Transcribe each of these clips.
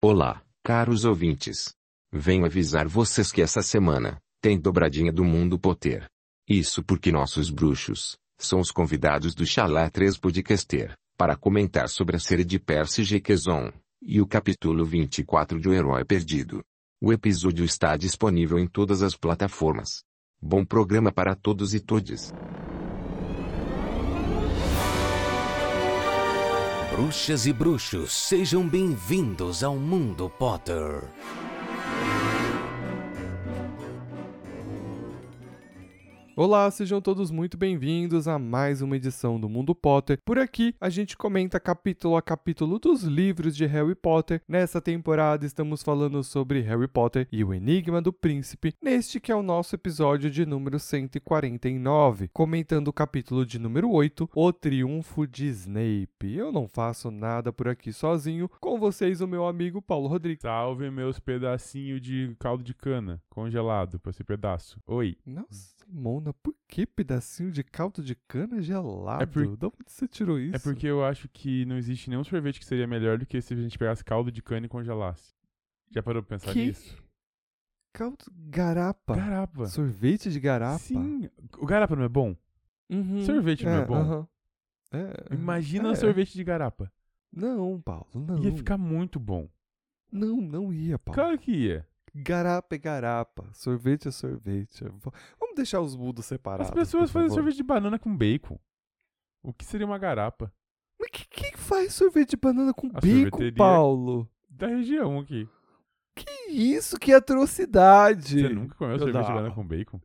Olá, caros ouvintes. Venho avisar vocês que essa semana tem dobradinha do Mundo Potter. Isso porque nossos bruxos são os convidados do Chalé 3 Podcaster para comentar sobre a série de Percy Jackson e o capítulo 24 de O Herói Perdido. O episódio está disponível em todas as plataformas. Bom programa para todos e todes. Bruxas e bruxos, sejam bem-vindos ao Mundo Potter. Olá, sejam todos muito bem-vindos a mais uma edição do Mundo Potter. Por aqui, a gente comenta capítulo a capítulo dos livros de Harry Potter. Nessa temporada, estamos falando sobre Harry Potter e o Enigma do Príncipe, neste que é o nosso episódio de número 149, comentando o capítulo de número 8, O Triunfo de Snape. Eu não faço nada por aqui sozinho, com vocês o meu amigo Paulo Rodrigues. Salve meus pedacinhos de caldo de cana congelado pra esse pedaço. Oi. Nossa, Mona, por que pedacinho de caldo de cana gelado? É por- De onde você tirou isso? É porque eu acho que não existe nenhum sorvete que seria melhor do que se a gente pegasse caldo de cana e congelasse. Já parou pra pensar Que? nisso? Caldo garapa. Garapa. Sorvete de garapa. Sim. O garapa não é bom? Uhum. Sorvete não é bom? aham. É, Imagina é. sorvete de garapa. Não, Paulo, não. Ia ficar muito bom. Não, não ia, Paulo. Claro que ia. Garapa é garapa. Sorvete é sorvete. Vamos deixar os mundos separados. As pessoas fazem sorvete de banana com bacon. O que seria uma garapa? Mas que- quem faz sorvete de banana com A bacon, Paulo? Da região aqui. Que isso? Que atrocidade! Você nunca comeu sorvete de banana com bacon?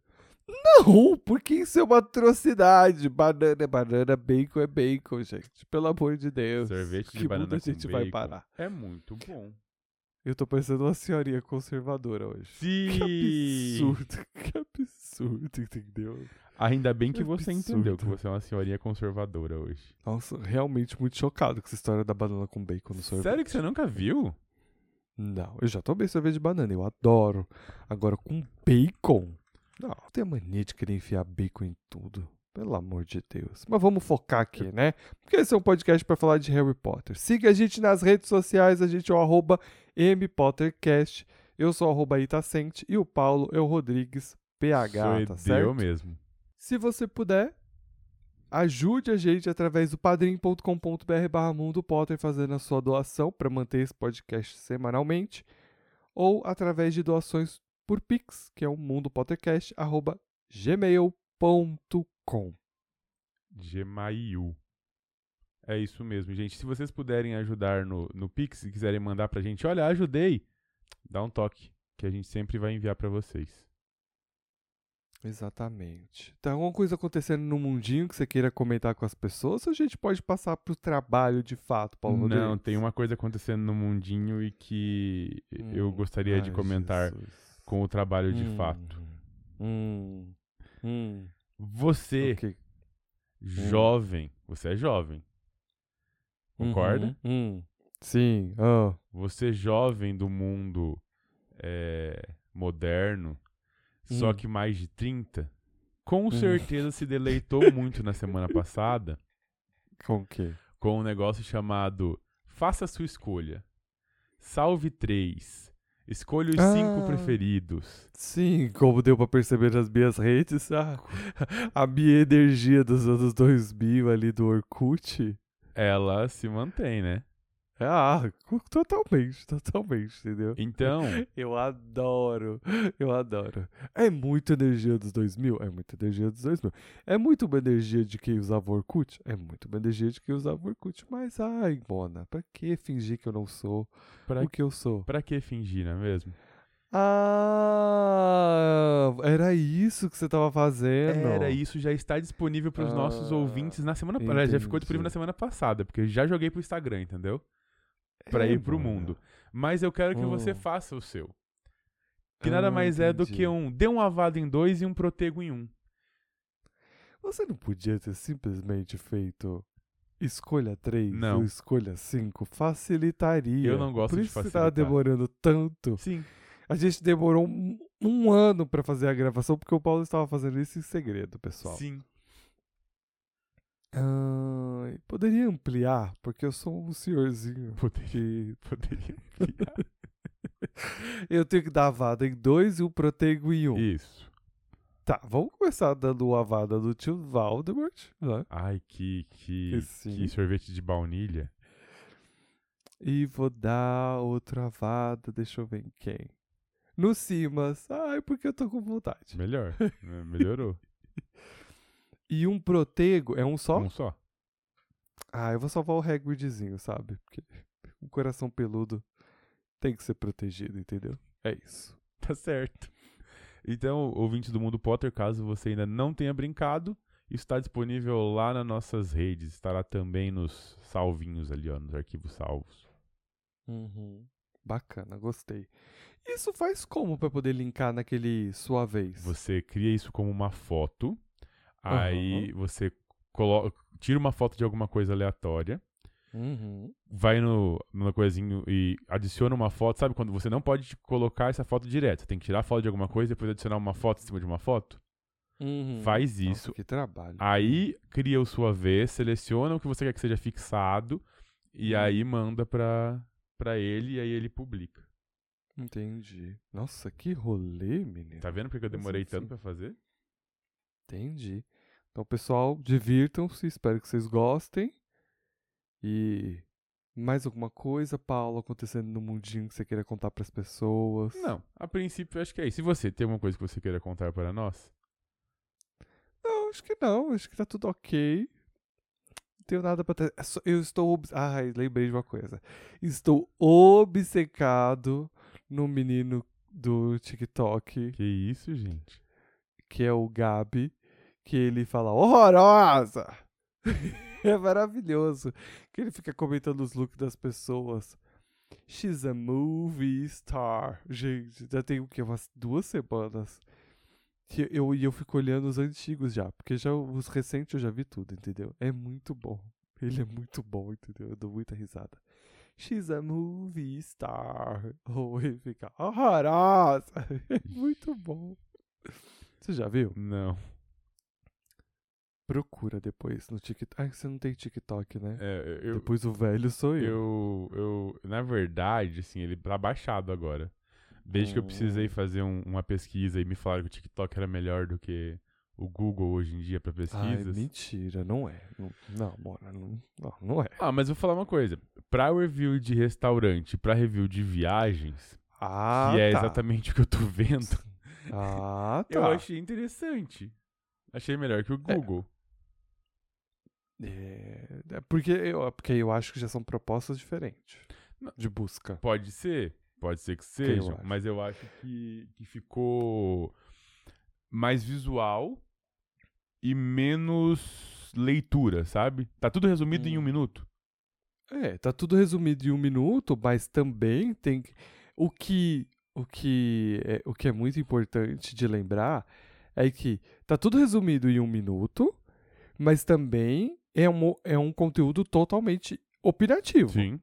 Não, porque isso é uma atrocidade. Banana é banana, bacon é bacon, gente. Pelo amor de Deus. Sorvete de que banana mundo a com gente vai bacon. parar? É muito bom. Eu tô parecendo uma senhorinha conservadora hoje. Sim. Que absurdo, que absurdo, entendeu? Ainda bem que Que você absurdo. entendeu que você é uma senhorinha conservadora hoje. Nossa, realmente muito chocado com essa história da banana com bacon no sorvete. Sério que você nunca viu? Não, eu já tomei sorvete de banana, eu adoro. Agora com bacon? Não, tem a mania de querer enfiar bacon em tudo. Pelo amor de Deus. Mas vamos focar aqui, né? Porque esse é um podcast para falar de Harry Potter. Siga a gente nas redes sociais, a gente é o arroba MPotterCast. Eu sou arroba Itacente e o Paulo é o Rodrigues PH, tá eu certo? mesmo. Se você puder, ajude a gente através do padrim.com.br barra Mundo Potter fazendo a sua doação para manter esse podcast semanalmente ou através de doações por Pix, que é o mundopottercast.gmail.com Gemaiu. É isso mesmo, gente. Se vocês puderem ajudar no, no Pix e quiserem mandar pra gente, olha, ajudei, dá um toque, que a gente sempre vai enviar pra vocês. Exatamente. Tem alguma coisa acontecendo no mundinho que você queira comentar com as pessoas ou a gente pode passar pro trabalho de fato, Paulo Não, Rodrigues? tem uma coisa acontecendo no mundinho e que eu Hum, gostaria de ai, comentar Jesus. com o trabalho de Hum, fato. Hum, hum, Você, ok. jovem, você é jovem. Concorda? Uhum, hum. Sim. ah. Você jovem do mundo é, moderno, só Hum. que mais de 30, com certeza se deleitou muito na semana passada Com o quê? com um negócio chamado Faça a sua escolha. Salve três. Escolha os cinco Ah. preferidos. Sim, como deu pra perceber nas minhas redes, a, a minha energia dos anos 2000 ali do Orkut. Ela se mantém, né? Ah, totalmente, totalmente, entendeu? Então, Eu adoro, eu adoro. É muita energia dos 2000? É muita energia dos 2000. É muito uma energia de quem usava Orkut? É muito uma energia de quem usava Orkut. Mas, ai, Mona, pra que fingir que eu não sou pra, o que eu sou? pra que fingir, não é mesmo? Ah, era isso que você tava fazendo. Era isso, já está disponível para os nossos Ah, ouvintes na semana passada. Já ficou entendi. disponível na semana passada, porque eu já joguei pro Instagram, entendeu? Pra ir pro Mona. mundo. Mas eu quero que você Hum. faça o seu. Que Ah, nada mais é do entendi. que um dê um avado em dois e um protego em um. Você não podia ter simplesmente feito escolha 3 Não. ou escolha 5? Facilitaria. Eu não gosto Por de isso que você tava facilitar. demorando tanto. Sim. A gente demorou um, um ano pra fazer a gravação, porque o Paulo estava fazendo isso em segredo, pessoal. Sim. Ai, poderia ampliar, porque eu sou um senhorzinho Poderia, poderia ampliar. eu tenho que dar avada em dois e um proteigo em um. Isso. Tá, vamos começar dando a avada do tio Valdemort, né? Ai, que, que, Que sorvete de baunilha. E vou dar outra avada, deixa eu ver em quem. No Simas. Ai, porque eu tô com vontade. Melhor. né? Melhorou. E um protego, é um só? Um só. Ah, eu vou salvar o Hagridzinho, sabe? Porque o coração peludo tem que ser protegido, entendeu? É isso. Tá certo. Então, ouvintes do Mundo Potter, caso você ainda não tenha brincado, está disponível lá nas nossas redes. Estará também nos salvinhos ali, ó, nos arquivos salvos. Uhum. Bacana, gostei. Isso faz como pra poder linkar naquele sua vez? Você cria isso como uma foto, aí você coloca, tira uma foto de alguma coisa aleatória, Uhum. vai no, numa coisinho e adiciona uma foto. Sabe quando você não pode colocar essa foto direto? Você tem que tirar a foto de alguma coisa e depois adicionar uma foto em cima de uma foto? Uhum. Faz Nossa, isso. que trabalho. Aí cria o sua vez, seleciona o que você quer que seja fixado e Hum. aí manda pra, pra ele e aí ele publica. Entendi. Nossa, que rolê, menino. Tá vendo porque eu Mas demorei tanto pra fazer? Entendi. Então, pessoal, divirtam-se. Espero que vocês gostem. E mais alguma coisa, Paulo, acontecendo no mundinho que você queira contar pras pessoas? Não, a princípio eu acho que é isso. E você, tem alguma coisa que você queira contar para nós? Não, acho que não. Acho que tá tudo ok. Não tenho nada pra. ter- é Eu estou. Ai, lembrei de uma coisa. Estou obcecado no menino do TikTok, Que isso, gente? que é o Gabi, que ele fala horrorosa! é maravilhoso. Que ele fica comentando os looks das pessoas. She's a movie star. Gente, já tem o quê? Umas duas semanas. Que eu, e eu fico olhando os antigos já. Porque já os recentes eu já vi tudo, entendeu? É muito bom. Ele é muito bom, entendeu? Eu dou muita risada. She's a movie star. Ou ele fica horrorosa. É muito bom. Você já viu? Não. Procura depois no TikTok. Ah, você não tem TikTok, né? É, eu, depois o velho sou eu. eu, eu, na verdade, assim, ele tá baixado agora. Desde que eu precisei Hum. fazer um- uma pesquisa e me falaram que o TikTok era melhor do que o Google hoje em dia Ai, pesquisas. mentira, não é. Não, não Mora, não, não, não é. ah, mas vou falar uma coisa. Pra review de restaurante, pra review de viagens, Ah, que é tá. exatamente o que eu tô vendo, Ah, tá. eu achei interessante. Achei melhor que o É. Google. É, é porque, eu, porque eu acho que já são propostas diferentes Não. de busca. Pode ser, pode ser que seja, mas eu acho que, que ficou mais visual e menos leitura, sabe? Tá tudo resumido em um Hum. minuto. É, tá tudo resumido em um minuto, mas também tem o que o que é, o que é muito importante de lembrar é que tá tudo resumido em um minuto, mas também é um, é um conteúdo totalmente opinativo. Sim.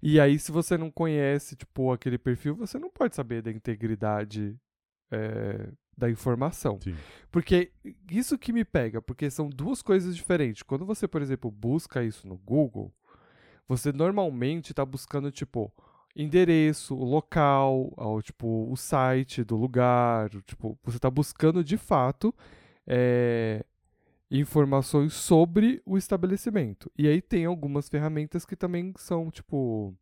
E aí, se você não conhece, tipo, aquele perfil, você não pode saber da integridade é, da informação. Sim. Porque isso que me pega, porque são duas coisas diferentes. Quando você, por exemplo, busca isso no Google, você normalmente está buscando, tipo, endereço, o local, ou, tipo, o site do lugar. Tipo, você está buscando de fato é, informações sobre o estabelecimento. E aí tem algumas ferramentas que também são, tipo.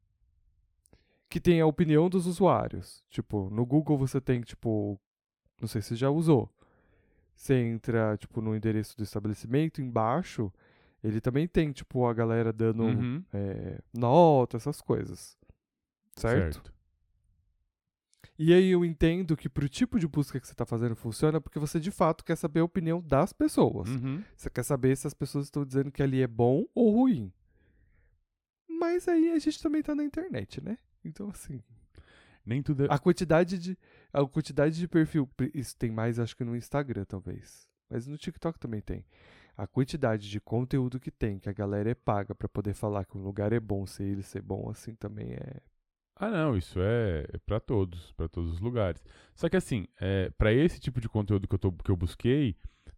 Que tem a opinião dos usuários. Tipo, no Google você tem, tipo. Não sei se você já usou. Você entra, tipo, no endereço do estabelecimento, embaixo, ele também tem, tipo, a galera dando Uhum. é, nota, essas coisas. Certo? E aí eu entendo que pro tipo de busca que você está fazendo funciona porque você de fato quer saber a opinião das pessoas. Uhum. Você quer saber se as pessoas estão dizendo que ali é bom ou ruim. Mas aí a gente também tá na internet, né? Então, assim, Nem tudo é... a quantidade de a quantidade de perfil, isso tem mais acho que no Instagram talvez, mas no TikTok também tem. A quantidade de conteúdo que tem, que a galera é paga pra poder falar que um lugar é bom, se ele ser bom assim também é. Ah, não, isso é, é para todos, para todos os lugares. Só que assim, é, para esse tipo de conteúdo que eu, tô, que eu busquei,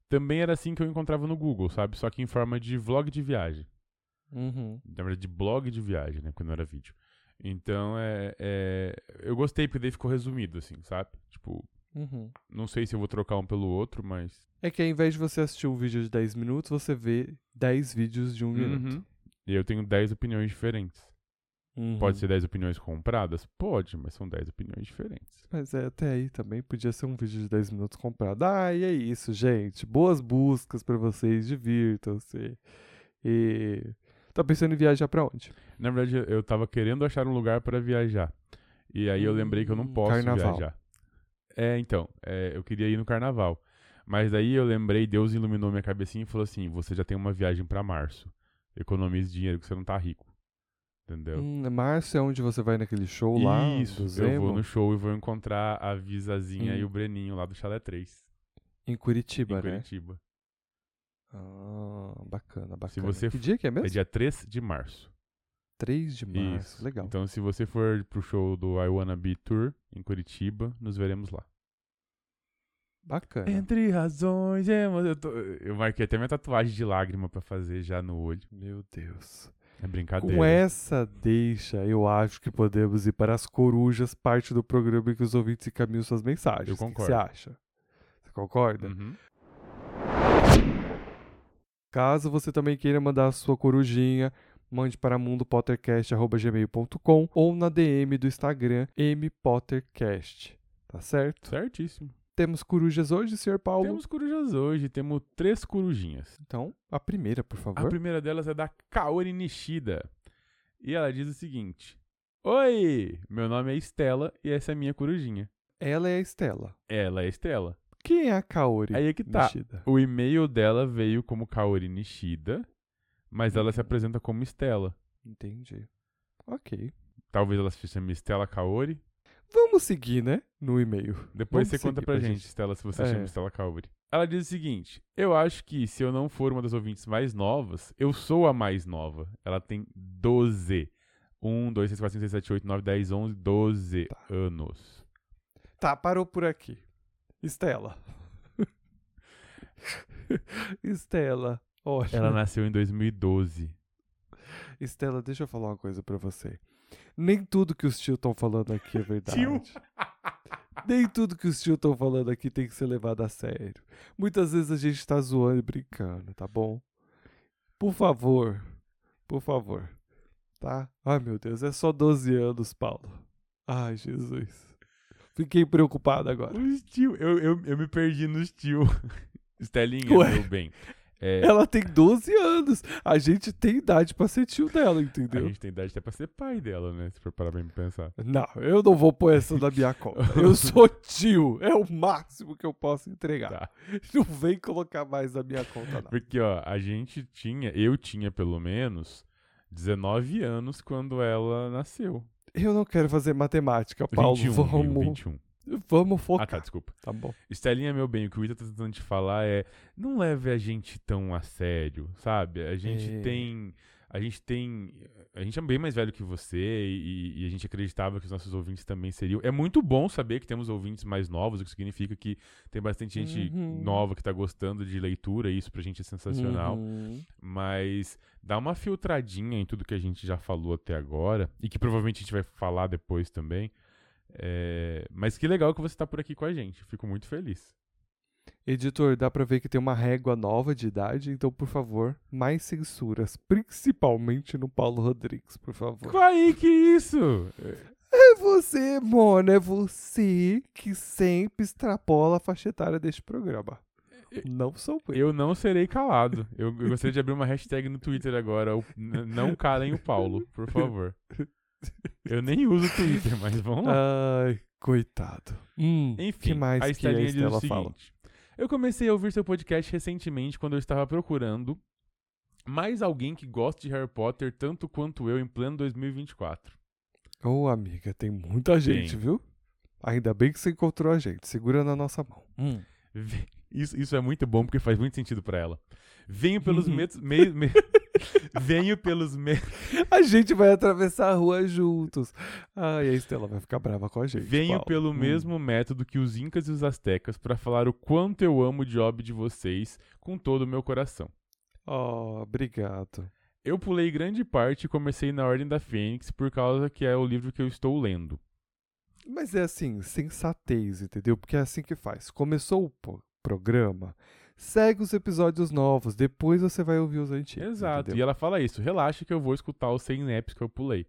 também era assim que eu encontrava no Google, sabe? Só que em forma de vlog de viagem. Uhum. Na verdade, de blog de viagem, né? Porque não era vídeo. Então, é, é, eu gostei porque daí ficou resumido, assim, sabe? Tipo, Uhum. não sei se eu vou trocar um pelo outro, mas. É que ao invés de você assistir um vídeo de 10 minutos, você vê 10 vídeos de um minuto. Uhum. E eu tenho 10 opiniões diferentes. Uhum. Pode ser 10 opiniões compradas? Pode, mas são 10 opiniões diferentes. Mas é, até aí também podia ser um vídeo de 10 minutos comprado. Ah, e é isso, gente. Boas buscas pra vocês, divirtam-se. E. Tá pensando em viajar pra onde? Na verdade, eu tava querendo achar um lugar para viajar. E aí eu lembrei que eu não Hum, posso carnaval. viajar. É, então, é, eu queria ir no carnaval. Mas daí eu lembrei, Deus iluminou minha cabecinha e falou assim: você já tem uma viagem pra março. Economize dinheiro que você não tá rico. Entendeu? Hum, março é onde você vai naquele show lá Isso, eu vou no show e vou encontrar a Visazinha Hum. e o Breninho lá do Chalé 3, em Curitiba, em né? Curitiba. Ah, bacana, bacana. Se você que dia que é mesmo? É dia 3 de março. 3 de março. Isso. Legal. Então, se você for pro show do I Wanna Be Tour em Curitiba, nos veremos lá. Bacana. Entre razões, é, mas eu, tô- eu marquei até minha tatuagem de lágrima pra fazer já no olho. Meu Deus. É brincadeira. Com essa deixa, eu acho que podemos ir para as corujas, parte do programa em que os ouvintes encaminham suas mensagens. Eu O que concordo. você acha? Você concorda? Uhum. Caso você também queira mandar a sua corujinha, mande para mundopottercast.gmail.com ou na DM do Instagram mpottercast. Tá certo? Certíssimo. Temos corujas hoje, Sr. Paulo? Temos corujas hoje, temos três corujinhas. Então, a primeira, por A favor. primeira delas é da Kaori Nishida. E ela diz o seguinte: Oi, meu nome é Estela e essa é a minha corujinha. Ela é a Estela. Ela é Estela. Quem é a Kaori? Aí é que tá. Nishida? O e-mail dela veio como Kaori Nishida, mas ela se Uhum. apresenta como Estela. Entendi. Ok. Talvez ela se chame Estela Kaori. Vamos seguir, né? No e-mail. Depois Vamos você conta pra pra gente, gente. Estela, se você É. chama Estela Kaori. Ela diz o seguinte: Eu acho que se eu não for uma das ouvintes mais novas, eu sou a mais nova. Ela tem 12. 1, 2, 3, 4, 5, 6, 7, 8, 9, 10, 11, 12 Tá. anos. Tá, parou por aqui. Estela. Estela. Olha. Ela nasceu em 2012. Estela, deixa eu falar uma coisa pra você. Nem tudo que os tio estão falando aqui é verdade. Tio? Nem tudo que os tio estão falando aqui tem que ser levado a sério. Muitas vezes a gente tá zoando e brincando, tá bom? Por favor. Por favor. Tá? Ai, meu Deus, é só 12 anos, Paulo. Ai, Jesus. Fiquei preocupado agora. Os tio, eu, eu, eu me perdi nos tio. Estelinha, Ué. meu bem. É, Ela tem 12 anos. A gente tem idade pra ser tio dela, a entendeu? gente tem idade até pra ser pai dela, né? Se for parar bem pra pensar. Não, eu não vou pôr essa na minha conta. Eu sou tio. É o máximo que eu posso entregar. Tá. Não vem colocar mais na minha conta, não. Porque, ó, a gente tinha, eu tinha pelo menos 19 anos quando ela nasceu. Eu não quero fazer matemática, Paulo. 21, vamos, viu? 21. vamos Ah, focar. tá, desculpa. tá bom. Estelinha, meu bem, o que o Ita tá tentando te falar é não leve a gente tão a sério, sabe? A gente É. tem. A gente tem. A gente é bem mais velho que você e, e a gente acreditava que os nossos ouvintes também seriam. É muito bom saber que temos ouvintes mais novos, o que significa que tem bastante gente Uhum. nova que tá gostando de leitura, e isso pra gente é sensacional. Uhum. Mas dá uma filtradinha em tudo que a gente já falou até agora, e que provavelmente a gente vai falar depois também. É, Mas que legal que você tá por aqui com a gente. Fico muito feliz. Editor, dá pra ver que tem uma régua nova de idade, então, por favor, mais censuras. Principalmente no Paulo Rodrigues, por favor. Aí que isso? É você, Mona, é você que sempre extrapola a faixa etária deste programa. Não sou eu. Eu não serei calado. Eu, eu gostaria de abrir uma hashtag no Twitter agora. o- n- não calem o Paulo, por favor. Eu nem uso o Twitter, mas vamos lá. Ai, coitado. Hum, Enfim, que mais a que a Estelinha diz o Estela fala? Eu comecei a ouvir seu podcast recentemente quando eu estava procurando mais alguém que goste de Harry Potter tanto quanto eu em pleno 2024. Ô, amiga, tem muita gente, Tem. viu? Ainda bem que você encontrou a gente. Segura na nossa mão. Ve- Isso, isso é muito bom porque faz muito sentido pra ela. Venho pelos medos. Me, me- Venho pelos me... A gente vai atravessar a rua juntos. Ai, a Estela vai ficar brava com a gente. Venho Paulo. pelo Hum. mesmo método que os incas e os astecas para falar o quanto eu amo o job de vocês com todo o meu coração. Oh, obrigado. Eu pulei grande parte e comecei na Ordem da Fênix por causa que é o livro que eu estou lendo. Mas é assim, sensatez, entendeu? Porque é assim que faz. Começou o programa, segue os episódios novos, depois você vai ouvir os antigos. Exato. E entendeu? ela fala isso: relaxa que eu vou escutar os 100 naps que eu pulei.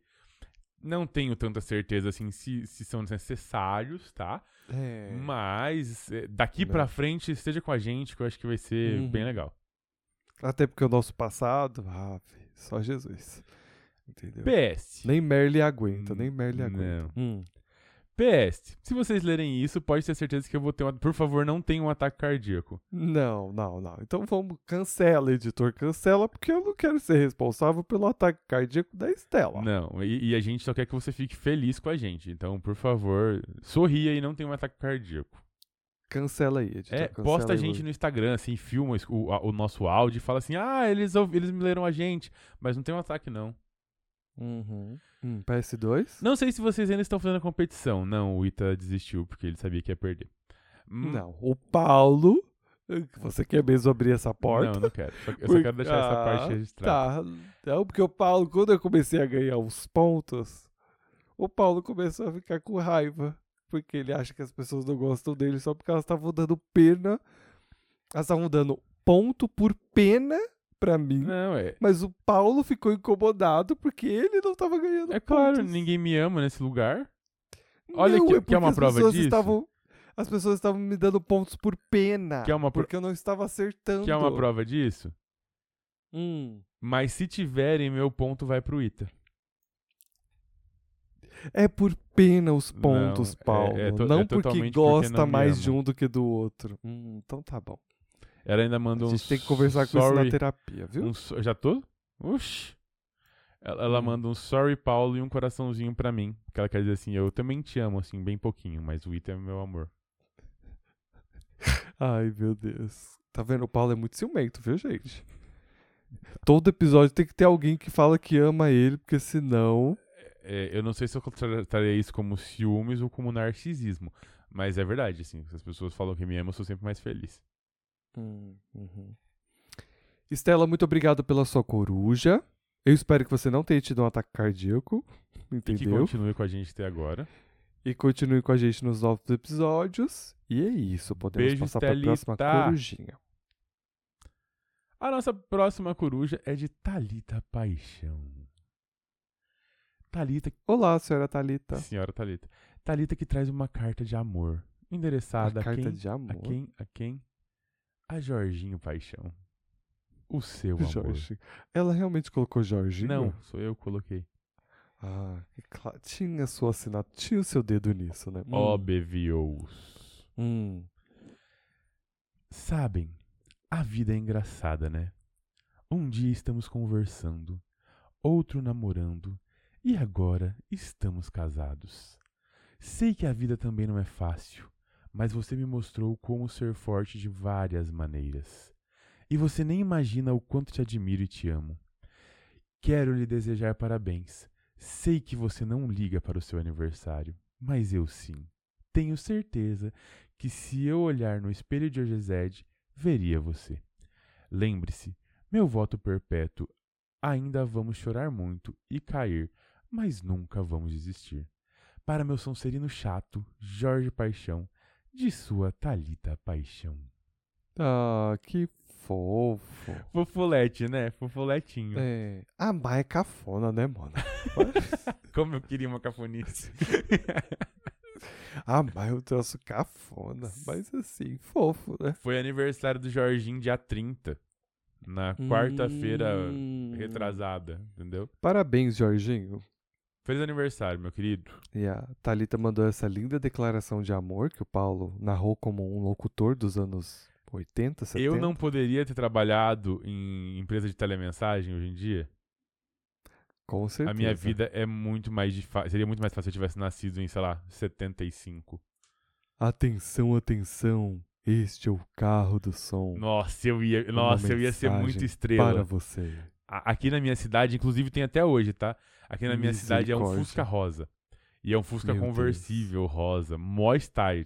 Não tenho tanta certeza assim se, se são necessários, tá? É. Mas é, daqui Né. pra frente esteja com a gente que eu acho que vai ser Uhum. bem legal. Até porque o nosso passado, ah, só Jesus. Entendeu? PS. Nem Merle aguenta, nem Merle Não. aguenta. Hum. PS. Se vocês lerem isso, pode ter certeza que eu vou ter uma. Por favor, não tenha um ataque cardíaco. Não, não, não. Então vamos, cancela, editor, cancela, porque eu não quero ser responsável pelo ataque cardíaco da Estela. Não, e, e a gente só quer que você fique feliz com a gente. Então, por favor, sorria e não tenha um ataque cardíaco. Cancela aí, editor. É, posta a gente no Instagram, assim, filma o, o nosso áudio e fala assim: ah, eles, eles me leram a gente, mas não tem um ataque, não. Uhum. Hum, PS2? Não sei se vocês ainda estão fazendo a competição. Não, o Ita desistiu porque ele sabia que ia perder. Hum, Não. O Paulo. Você quer mesmo abrir essa porta? Não, não quero. Só- eu só quero deixar essa parte Ah, registrada. Tá. Não, porque o Paulo, quando eu comecei a ganhar uns pontos, o Paulo começou a ficar com raiva. Porque ele acha que as pessoas não gostam dele só porque elas estavam dando pena. Elas estavam dando ponto por pena pra mim. Não, é. Mas o Paulo ficou incomodado porque ele não tava ganhando É claro, pontos. ninguém me ama nesse lugar. Olha Não, aqui, é quer uma porque as prova disso? Estavam, as pessoas estavam me dando pontos por pena. Quer uma pro- Porque eu não estava acertando. Quer uma prova disso? Hum. Mas se tiverem, meu ponto vai pro Ita. É por pena os Não, pontos, é- Paulo. é to- não é porque porque gosta não me mais de um do que do outro. Hum, então tá bom. Ela ainda manda A um. gente tem que conversar com isso na sorry, terapia, viu? um Já tô? Oxi. Ela, ela Hum. manda um sorry, Paulo, e um coraçãozinho pra mim. Que ela quer dizer assim, eu também te amo, assim, bem pouquinho, mas o Ita é meu amor. Ai, meu Deus. Tá vendo? O Paulo é muito ciumento, viu, gente? Todo episódio tem que ter alguém que fala que ama ele, porque senão. É, eu não sei se eu trataria isso como ciúmes ou como narcisismo. Mas é verdade, assim. Se as pessoas falam que me amam, eu sou sempre mais feliz. Hum, uhum. Estela, muito obrigado pela sua coruja. Eu espero que você não tenha tido um ataque cardíaco. E que Entendeu? continue com a gente até agora. E continue com a gente nos novos episódios. E é isso, podemos Beijo, passar para a próxima Estelita. corujinha. A nossa próxima coruja é de Talita Paixão. Talita, Olá, senhora Thalita. senhora Talita. Talita que traz uma carta de amor. Endereçada A a carta quem? de amor. A quem? A quem? A Jorginho Paixão. O seu amor. Jorge. Ela realmente colocou Jorginho? Não, sou eu que coloquei. Ah, claro. Tinha sua assinatura. Tinha o seu dedo nisso, né? Hum. Óbvios. Hum. Sabem, a vida é engraçada, né? Um dia estamos conversando, outro namorando, e agora estamos casados. Sei que a vida também não é fácil, mas você me mostrou como ser forte de várias maneiras. E você nem imagina o quanto te admiro e te amo. Quero lhe desejar parabéns. Sei que você não liga para o seu aniversário, mas eu sim. Tenho certeza que se eu olhar no espelho de Ogezed, veria você. Lembre-se, meu voto perpétuo, ainda vamos chorar muito e cair, mas nunca vamos desistir. Para meu sonserino chato, Jorge Paixão, de sua Talita Paixão. Ah, que fofo. Fofolete, né? Fofoletinho. É. Ah, mas é cafona, né, mano? Como eu queria uma cafonice. ah, mas eu trouxe cafona. Mas assim, fofo, né? Foi aniversário do Jorginho dia 30. Na quarta-feira Hum. retrasada, entendeu? Parabéns, Jorginho. Feliz aniversário, meu querido. E a Thalita mandou essa linda declaração de amor que o Paulo narrou como um locutor dos anos 80, 70. Eu não poderia ter trabalhado em empresa de telemensagem hoje em dia. Com certeza. A minha vida é muito mais difícil. Seria muito mais fácil se eu tivesse nascido em, sei lá, 75. Atenção, atenção. Este é o carro do som. Nossa, eu ia, nossa, eu ia ser muito estrela. Para você. Aqui na minha cidade, inclusive tem até hoje, tá? Aqui na minha cidade é um. Fusca rosa. E é um Fusca Meu conversível rosa, mó style.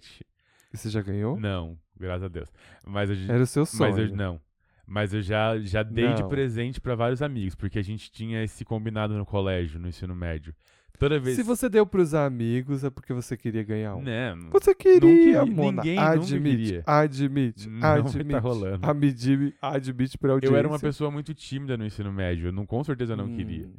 E você já ganhou? Não, graças a Deus. Mas eu, Era o seu sonho. mas eu não. Mas eu já, já dei de Não. presente pra vários amigos, porque a gente tinha esse combinado no colégio, no ensino médio. Toda vez. Se você deu pros amigos, é porque você queria ganhar um. Não, Você queria, queria, Mona. ninguém admite, queria. admite, Não tá admite. rolando. Admite, admite pra audiência. eu era uma pessoa muito tímida no ensino médio. Eu não, com certeza não queria. Hum,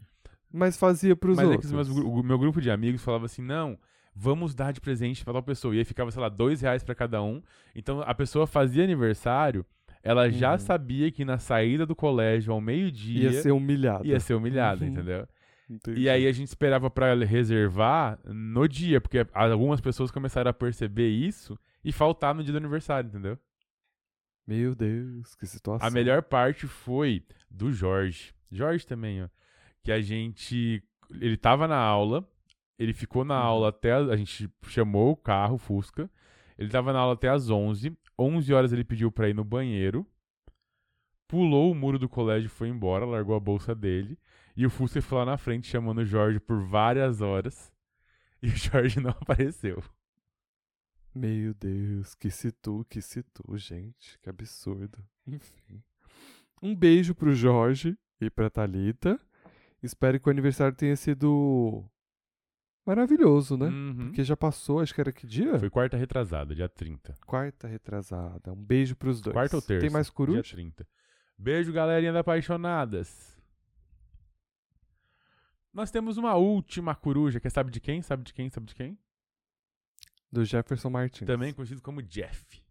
Mas fazia pros Mas é que outros. os meus gru- o meu grupo de amigos falava assim: não, vamos dar de presente pra tal pessoa. E aí ficava, sei lá, dois reais pra cada um. Então a pessoa fazia aniversário, ela já Uhum. sabia que na saída do colégio, ao meio-dia, Ia ser humilhado. ia ser humilhada, Uhum. entendeu? Entendi. E aí a gente esperava pra reservar no dia, porque algumas pessoas começaram a perceber isso e faltar no dia do aniversário, entendeu? Meu Deus, que situação. A melhor parte foi do Jorge. Jorge também, ó. Que a gente. Ele tava na aula. Ele ficou na Uhum. aula até. A, gente chamou o carro, Fusca. Ele tava na aula até as 11. 11 horas ele pediu pra ir no banheiro. Pulou o muro do colégio e foi embora. Largou a bolsa dele. E o Fusca foi lá na frente chamando o Jorge por várias horas. E o Jorge não apareceu. Meu Deus, que situ, que situ, gente. Que absurdo. Enfim. Um beijo pro Jorge e pra Thalita. Espero que o aniversário tenha sido maravilhoso, né? Uhum. Porque já passou, acho que era que dia? Foi quarta retrasada, dia 30. Quarta retrasada. Um beijo pros dois. Quarta ou terça? Tem mais Dia coruja? 30. Beijo, galerinha da Apaixonadas. Nós temos uma última coruja, que sabe de quem? Sabe de quem? Sabe de quem? Do Jefferson Martins. Também conhecido como Jeff.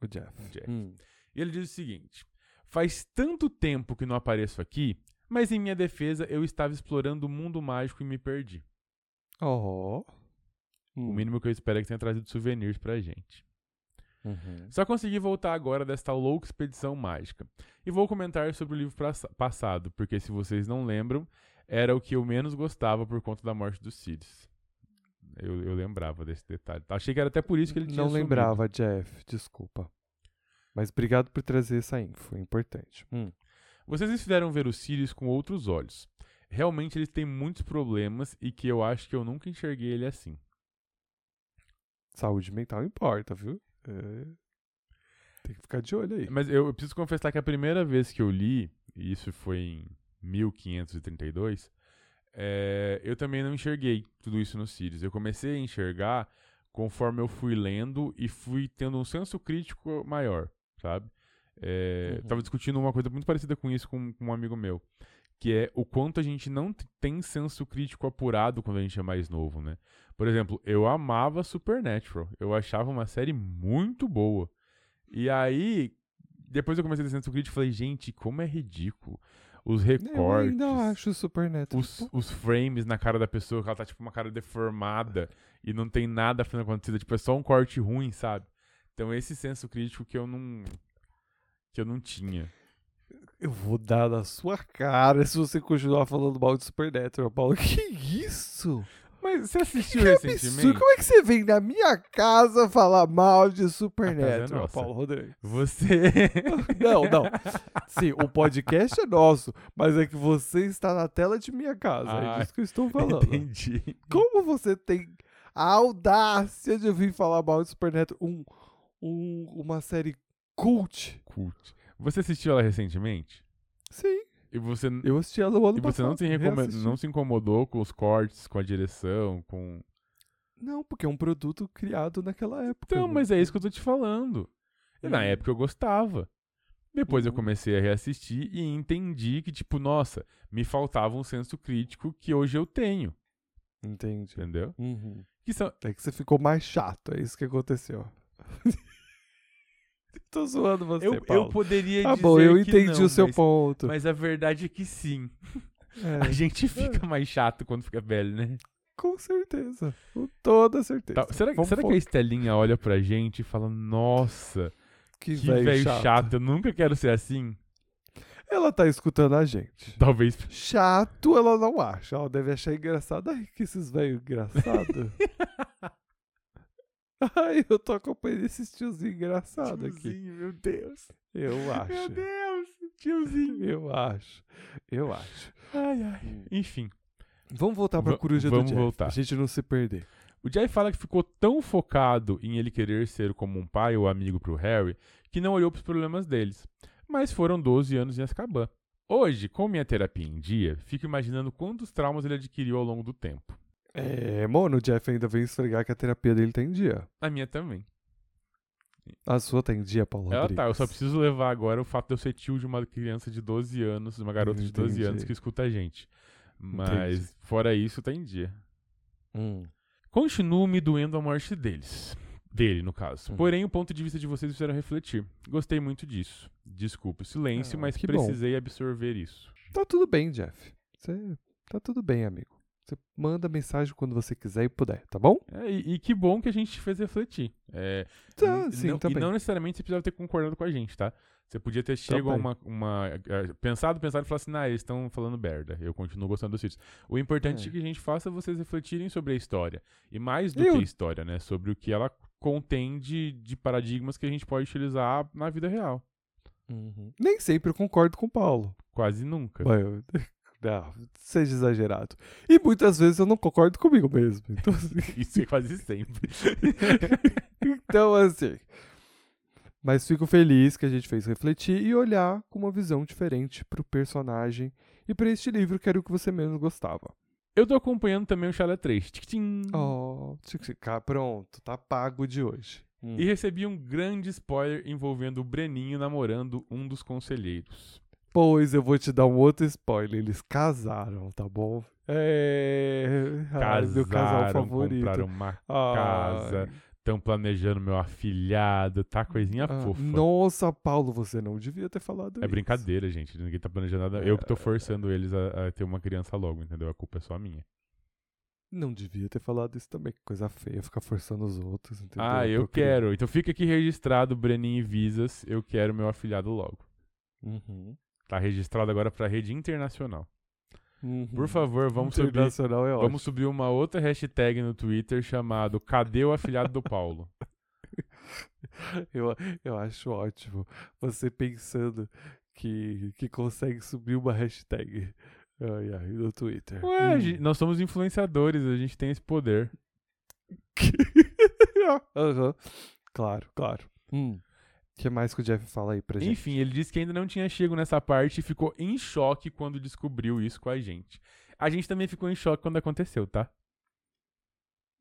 O Jeff. Jeff. Hum. E ele diz o seguinte: Faz tanto tempo que não apareço aqui, mas em minha defesa eu estava explorando o mundo mágico e me perdi. Oh. O Hum. mínimo que eu espero é que tenha trazido souvenirs pra gente. Uhum. Só consegui voltar agora desta louca expedição mágica. E vou comentar sobre o livro passado, porque se vocês não lembram, era o que eu menos gostava por conta da morte dos Sirius. Eu, eu lembrava desse detalhe. Achei que era até por isso que ele tinha Não sumido. lembrava, Jeff. Desculpa. Mas obrigado por trazer essa info. É importante. Hum. Vocês me fizeram ver os Sirius com outros olhos. Realmente eles têm muitos problemas e que eu acho que eu nunca enxerguei ele assim. Saúde mental importa, viu? É. Tem que ficar de olho aí. Mas eu, eu preciso confessar que a primeira vez que eu li, e isso foi em 1532, é, eu também não enxerguei tudo isso nos Sirius. Eu comecei a enxergar conforme eu fui lendo e fui tendo um senso crítico maior, sabe? É, Uhum. Tava discutindo uma coisa muito parecida com isso com, com um amigo meu, que é o quanto a gente não tem senso crítico apurado quando a gente é mais novo, né? Por exemplo, eu amava Supernatural. Eu achava uma série muito boa. E aí, depois eu comecei a ter senso crítico e falei, gente, como é ridículo. Os Eu recortes, ainda acho super neto. os, os frames na cara da pessoa, que ela tá tipo uma cara deformada e não tem nada sendo acontecido, tipo, é só um corte ruim, sabe? Então esse senso crítico que eu não que eu não tinha. Eu vou dar na sua cara se você continuar falando mal de Supernatural, Paulo. Que isso? Mas você assistiu Que recentemente? absurdo. Como é que você vem na minha casa falar mal de Supernatural, é. Paulo Rodrigues? Você Não, não. Sim, o podcast é nosso, mas é que você está na tela de minha casa. Ah, é disso que eu estou falando. entendi. Como você tem a audácia de vir falar mal de Supernatural, um, um, uma série cult? Cult. Você assistiu ela recentemente? Sim, E você eu assisti ela no ano e você passado. não se, recome- reassisti. não se incomodou com os cortes, com a direção, com Não, porque é um produto criado naquela época. Então, né? mas é isso que eu tô te falando. E na Hum. época eu gostava. Depois eu Uhum. comecei a reassistir e entendi que, tipo, nossa, me faltava um senso crítico que hoje eu tenho, Entendi. entendeu? Uhum. Que são... É que você ficou mais chato, é isso que aconteceu. Tô zoando você, eu, eu Paulo. poderia Tá dizer bom, eu que entendi não, o seu mas, ponto. Mas a verdade é que sim. É, A gente fica mais chato quando fica velho, né? com certeza. Com toda certeza. Tá, será será que a Estelinha olha pra gente e fala, nossa, que, que velho velho chato. chato. eu nunca quero ser assim? Ela tá escutando a gente. Talvez. Chato ela não acha. Ela deve achar engraçado. Ai, que esses velhos engraçados. Ai, eu tô acompanhando esses tiozinhos engraçados aqui. Tiozinho, meu Deus. Eu acho. Meu Deus. Tiozinho. Eu acho. Eu acho. Ai, ai. Enfim. Vamos voltar pra Va- coruja do vamos Jeff. voltar. Pra gente não se perder. O Jay fala que ficou tão focado em ele querer ser como um pai ou amigo pro Harry que não olhou pros problemas deles. Mas foram 12 anos em Azkaban. Hoje, com minha terapia em dia, fico imaginando quantos traumas ele adquiriu ao longo do tempo. É, mano, o Jeff ainda vem esfregar que a terapia dele tá em dia. A minha também. A sua tá em dia, Paulo Ela tá, eu Rodrigues? só preciso levar agora o fato de eu ser tio de uma criança de 12 anos, de uma garota de 12 Entendi. anos que escuta a gente. Mas, Entendi. fora isso, tá em dia. Hum. Continuo me doendo a morte deles. Dele, no caso. Hum. Porém, o ponto de vista de vocês fizeram refletir. Gostei muito disso. Desculpe o silêncio, Ah, mas que bom. precisei absorver isso. Tá tudo bem, Jeff. Você tá tudo bem, amigo. Você manda mensagem quando você quiser e puder, tá bom? É, e, e que bom que a gente te fez refletir. É, Tá, sim, não, tá e não necessariamente você precisava ter concordado com a gente, tá? Você podia ter chegado a uma, uma. Pensado, pensado e falado assim, ah, eles estão falando merda. Eu continuo gostando dos filhos. O importante É. que a gente faça é vocês refletirem sobre a história. E mais do Eu- que a história, né? Sobre o que ela contém de, de paradigmas que a gente pode utilizar na vida real. Uhum. Nem sempre eu concordo com o Paulo. Quase nunca. Eu- Não, seja exagerado. E muitas vezes eu não concordo comigo mesmo. Então, assim, Isso é quase sempre. então, assim. Mas fico feliz que a gente fez refletir e olhar com uma visão diferente pro personagem e pra este livro que era o que você menos gostava. Eu tô acompanhando também o Chala 3. Tic-tim. Oh, que ficar pronto, tá pago de hoje. Hum. E recebi um grande spoiler envolvendo o Breninho namorando um dos conselheiros. Pois eu vou te dar um outro spoiler. Eles casaram, tá bom? É. Casaram, meu casal favorito. compraram uma casa, estão planejando meu afilhado, tá coisinha Ah, fofa. Nossa, Paulo, você não devia ter falado É isso. brincadeira, gente. Ninguém tá planejando nada. Eu que tô É. forçando eles a, a ter uma criança logo, entendeu? A culpa é só minha. Não devia ter falado isso também. Que coisa feia ficar forçando os outros, entendeu? ah, eu quero. Então fica aqui registrado, Breninho e Visas. Eu quero meu afilhado logo. Uhum. Tá registrado agora pra rede internacional. Uhum. Por favor, vamos subir, é vamos subir uma outra hashtag no Twitter chamado Cadê o afilhado do Paulo? Eu, eu acho ótimo você pensando que, que consegue subir uma hashtag ai, ai, no Twitter. Ué, Hum. gi- nós somos influenciadores, a gente tem esse poder. Aham. Claro, claro. O que mais que o Jeff fala aí pra gente? Enfim, ele disse que ainda não tinha chego nessa parte e ficou em choque quando descobriu isso com a gente. A gente também ficou em choque quando aconteceu, tá?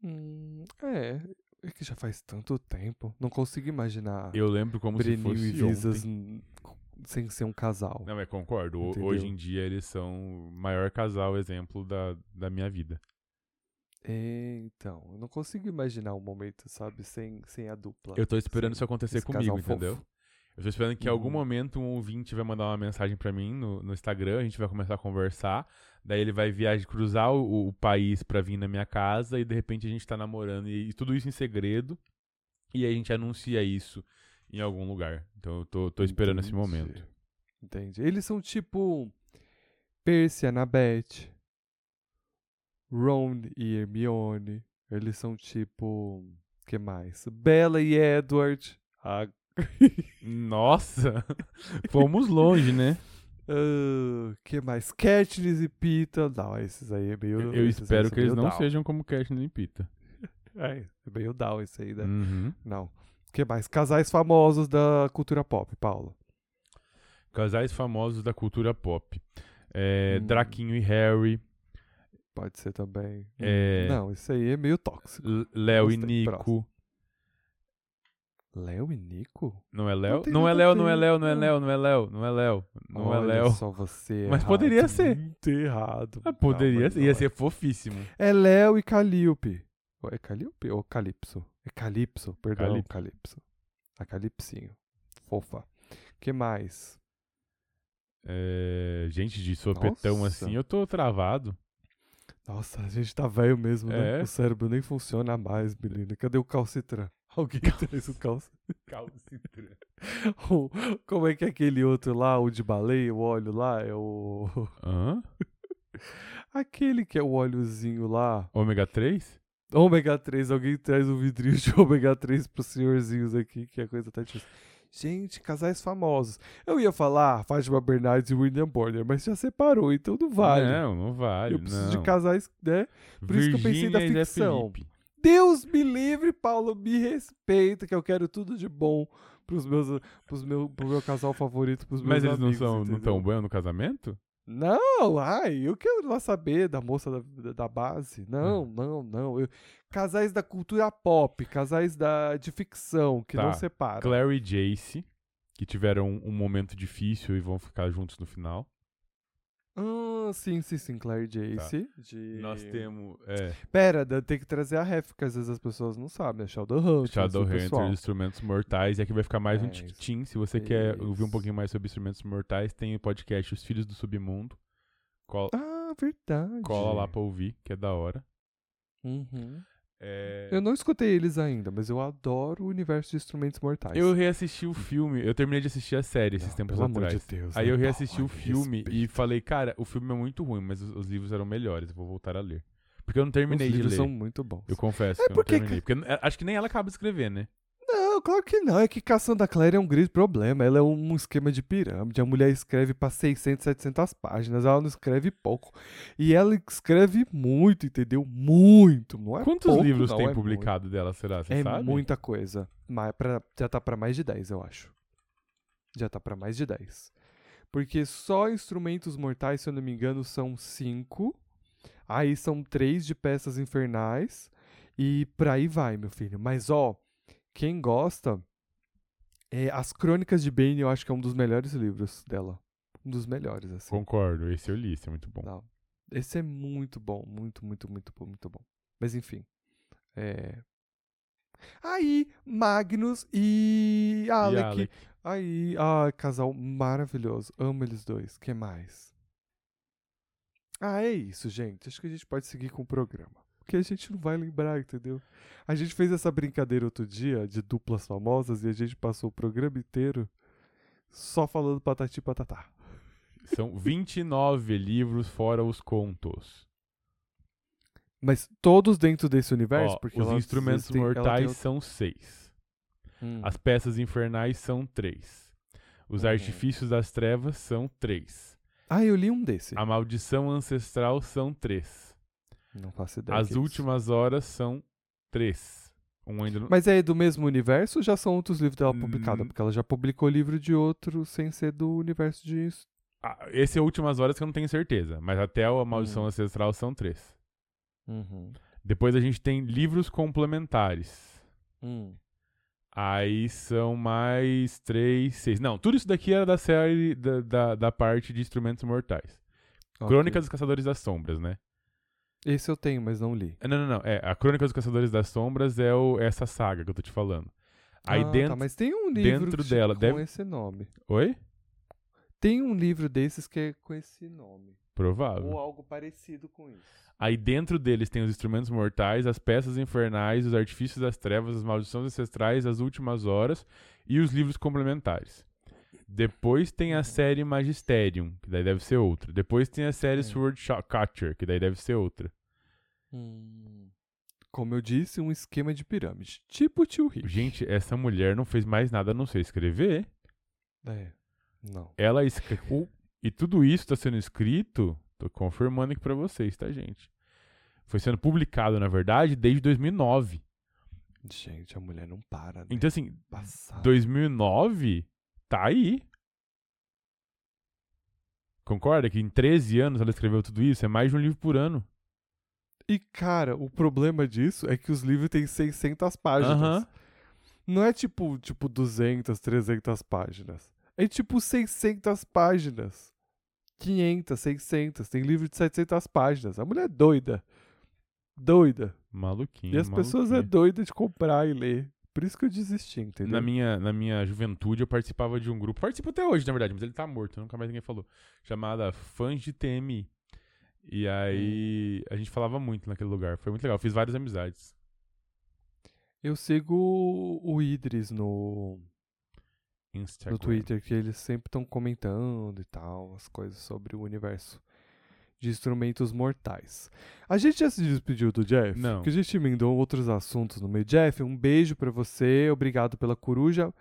Hum, é, é que já faz tanto tempo. Não consigo imaginar Eu lembro como Breninho se e fosse Visas ontem. sem ser um casal. Não, mas concordo. Entendeu? Hoje em dia eles são o maior casal exemplo da, da minha vida. É, então, eu não consigo imaginar um momento, sabe, sem, sem a dupla. Eu tô esperando isso acontecer esse comigo, entendeu? fofo. Eu tô esperando que em algum Uhum. momento um ouvinte vai mandar uma mensagem pra mim no, no Instagram, a gente vai começar a conversar, daí ele vai viajar, cruzar o, o país pra vir na minha casa e de repente a gente tá namorando e, e tudo isso em segredo e aí a gente anuncia isso em algum lugar. Então eu tô, tô esperando esse Entendi. momento. Entendi. Eles são tipo Percy Annabeth, Ron e Hermione. Eles são tipo. que mais? Bella e Edward. Ah, Nossa! Fomos longe, né? ah, que mais? Katniss e Pita. Não, esses aí é meio. Eu, eu espero que eles não down. sejam como Katniss e Pita. É, é meio down esse aí, né? Uhum. Não. que mais? Casais famosos da cultura pop, Paulo. Casais famosos da cultura pop. É, Hum. Draquinho e Harry, Pode ser também. É. Não, isso aí é meio tóxico. Léo e. Nico. Léo e Nico? Não é Léo? tem Não é nada a Léo, não é Léo, não é não. Léo, não é Léo, não é Léo. Não é Léo. só você Mas errado, poderia ser. Muito errado. Ah, poderia Não, ser, não ia é. ser fofíssimo. É Léo e Calíope. É Calíope ou Calipso? É Calipso, perdão, Calipso. Calipso. A Calipsinho. Fofa. que mais? É, gente, de sopetão Nossa. assim, eu tô travado. Nossa, a gente tá velho mesmo, né? É. O cérebro nem funciona mais, menina. Cadê o calcitran? Alguém traz o calcitran. O- Como é que é aquele outro lá, o de baleia, o óleo lá? É o. Hã? Aquele que é o óleozinho lá. Ômega 3? Ômega 3, alguém traz um vidrinho de ômega 3 pros senhorzinhos aqui, que a coisa tá difícil. Gente, casais famosos. Eu ia falar Fátima Bernardes e William Bonner, mas já separou, então não vale. Não, não vale. eu preciso não. de casais, né? Por isso que eu pensei da ficção. Deus me livre, Paulo, me respeita, que eu quero tudo de bom pros meus, pros meu, pro meu casal favorito, pros meus Mas eles não amigos, são não tão bons no casamento? Não, ai, eu quero lá saber da moça da, da- base. Não, Hum. não, não. eu- casais da cultura pop, casais da, de ficção, que não Tá. separam. Clary e Jace, que tiveram um, um momento difícil e vão ficar juntos no final. Ah, sim, sim, sim, Claire Jace. De... Tá. Nós temos é, Pera, tem que trazer a ref, porque às vezes as pessoas não sabem. É Shadowhunters, Shadowhunters. Instrumentos Mortais, e aqui vai ficar mais um É, tiquitim. Se você quer ouvir um isso. pouquinho mais sobre Instrumentos Mortais, tem o podcast Os Filhos do Submundo. Cola, Ah, verdade. cola lá pra ouvir, que é da hora. Uhum. É, Eu não escutei eles ainda, mas eu adoro o universo de instrumentos mortais. Eu reassisti o filme, eu terminei de assistir a série esses Não, tempos pelo amor atrás. de Deus, Aí né, eu reassisti o filme e respeita. falei, cara, o filme é muito ruim, mas os, os livros eram melhores, eu vou voltar a ler. Porque eu não terminei Os de livros ler. são muito bons. Eu confesso É que eu porque não terminei. Porque acho que nem ela acaba de escrever, né? Não, claro que não. É que Cassandra Clare é um grande problema. Ela é um esquema de pirâmide. A mulher escreve pra 600, 700 páginas. Ela não escreve pouco. E ela escreve muito, entendeu? Muito. Não é Quantos pouco, livros não, tem é publicado dela, será? muito. Você É sabe? muita coisa. Mas pra- já tá pra mais de 10, eu acho. Já tá pra mais de 10. Porque só instrumentos mortais, se eu não me engano, são 5. Aí são 3 de peças infernais. E pra aí vai, meu filho. Mas ó, quem gosta. É, As Crônicas de Bane, eu acho que é um dos melhores livros dela. Um dos melhores, assim. Concordo, esse eu li, esse é muito bom. Não. Esse é muito bom. Muito, muito, muito bom, muito bom. Mas enfim. É. Aí, Magnus e Alec. Alec. Aí, ah, casal maravilhoso. Amo eles dois. que mais? Ah, é isso, gente. Acho que a gente pode seguir com o programa. Porque a gente não vai lembrar, entendeu? A gente fez essa brincadeira outro dia de duplas famosas e a gente passou o programa inteiro só falando patati e patatá. São 29 livros fora os contos. Mas todos dentro desse universo? Ó, porque os instrumentos existem- mortais outro- são seis. Hum. As peças infernais são três. Os Uhum. artifícios das trevas são três. Ah, eu li um desse. A maldição ancestral são três. Não faço ideia. As últimas horas são três. Um ainda não... Mas é do mesmo universo ou já são outros livros dela publicados? Hum. Porque ela já publicou livro de outro sem ser do universo de. Ah, esse é últimas horas que eu não tenho certeza. Mas até a maldição Hum. ancestral são três. Uhum. Depois a gente tem livros complementares. Hum. Aí são mais três, seis. Não, tudo isso daqui era da série da, da, da parte de instrumentos mortais. Ok. Crônica dos Caçadores das Sombras, né? Esse eu tenho, mas não li. É, Não, não, não. É, a Crônica dos Caçadores das Sombras é o, essa saga que eu tô te falando. Aí ah, dentro. Tá, mas tem um livro dentro que- dela, com deve- esse nome. Oi? Tem um livro desses que é com esse nome. Provável. Ou algo parecido com isso. Aí dentro deles tem os instrumentos mortais, as peças infernais, os artifícios das trevas, as maldições ancestrais, as últimas horas e os livros complementares. Depois tem a série Magisterium, que daí deve ser outra. Depois tem a série É. Sword Catcher, que daí deve ser outra. Hum. Como eu disse, um esquema de pirâmide. Tipo o tio Rick. Gente, essa mulher não fez mais nada a não ser escrever. É. Não. Ela escreveu. E tudo isso está sendo escrito, tô confirmando aqui pra vocês, tá, gente? Foi sendo publicado, na verdade, desde 2009. Gente, a mulher não para, né? Então, assim, Passado. 2009 tá aí. Concorda que em 13 anos ela escreveu tudo isso? É mais de um livro por ano. E, cara, o problema disso é que os livros têm 600 páginas. Aham. Não é tipo, tipo 200, 300 páginas. É tipo 600 páginas. 500, 600. Tem livro de 700 páginas. A mulher é doida. Doida. Maluquinho. E as pessoas é doida de comprar e ler. Por isso que eu desisti, entendeu? Na minha, na minha juventude eu participava de um grupo. Participo até hoje, na verdade, mas ele tá morto, nunca mais ninguém falou. Chamada Fãs de TMI. E aí a gente falava muito naquele lugar. Foi muito legal. Fiz várias amizades. Eu sigo o o Idris no, Instagram. no Twitter, que eles sempre estão comentando e tal, as coisas sobre o universo de instrumentos mortais. A gente já se despediu do Jeff? Não. Porque a gente emendou outros assuntos no meio. Jeff, um beijo pra você, obrigado pela coruja.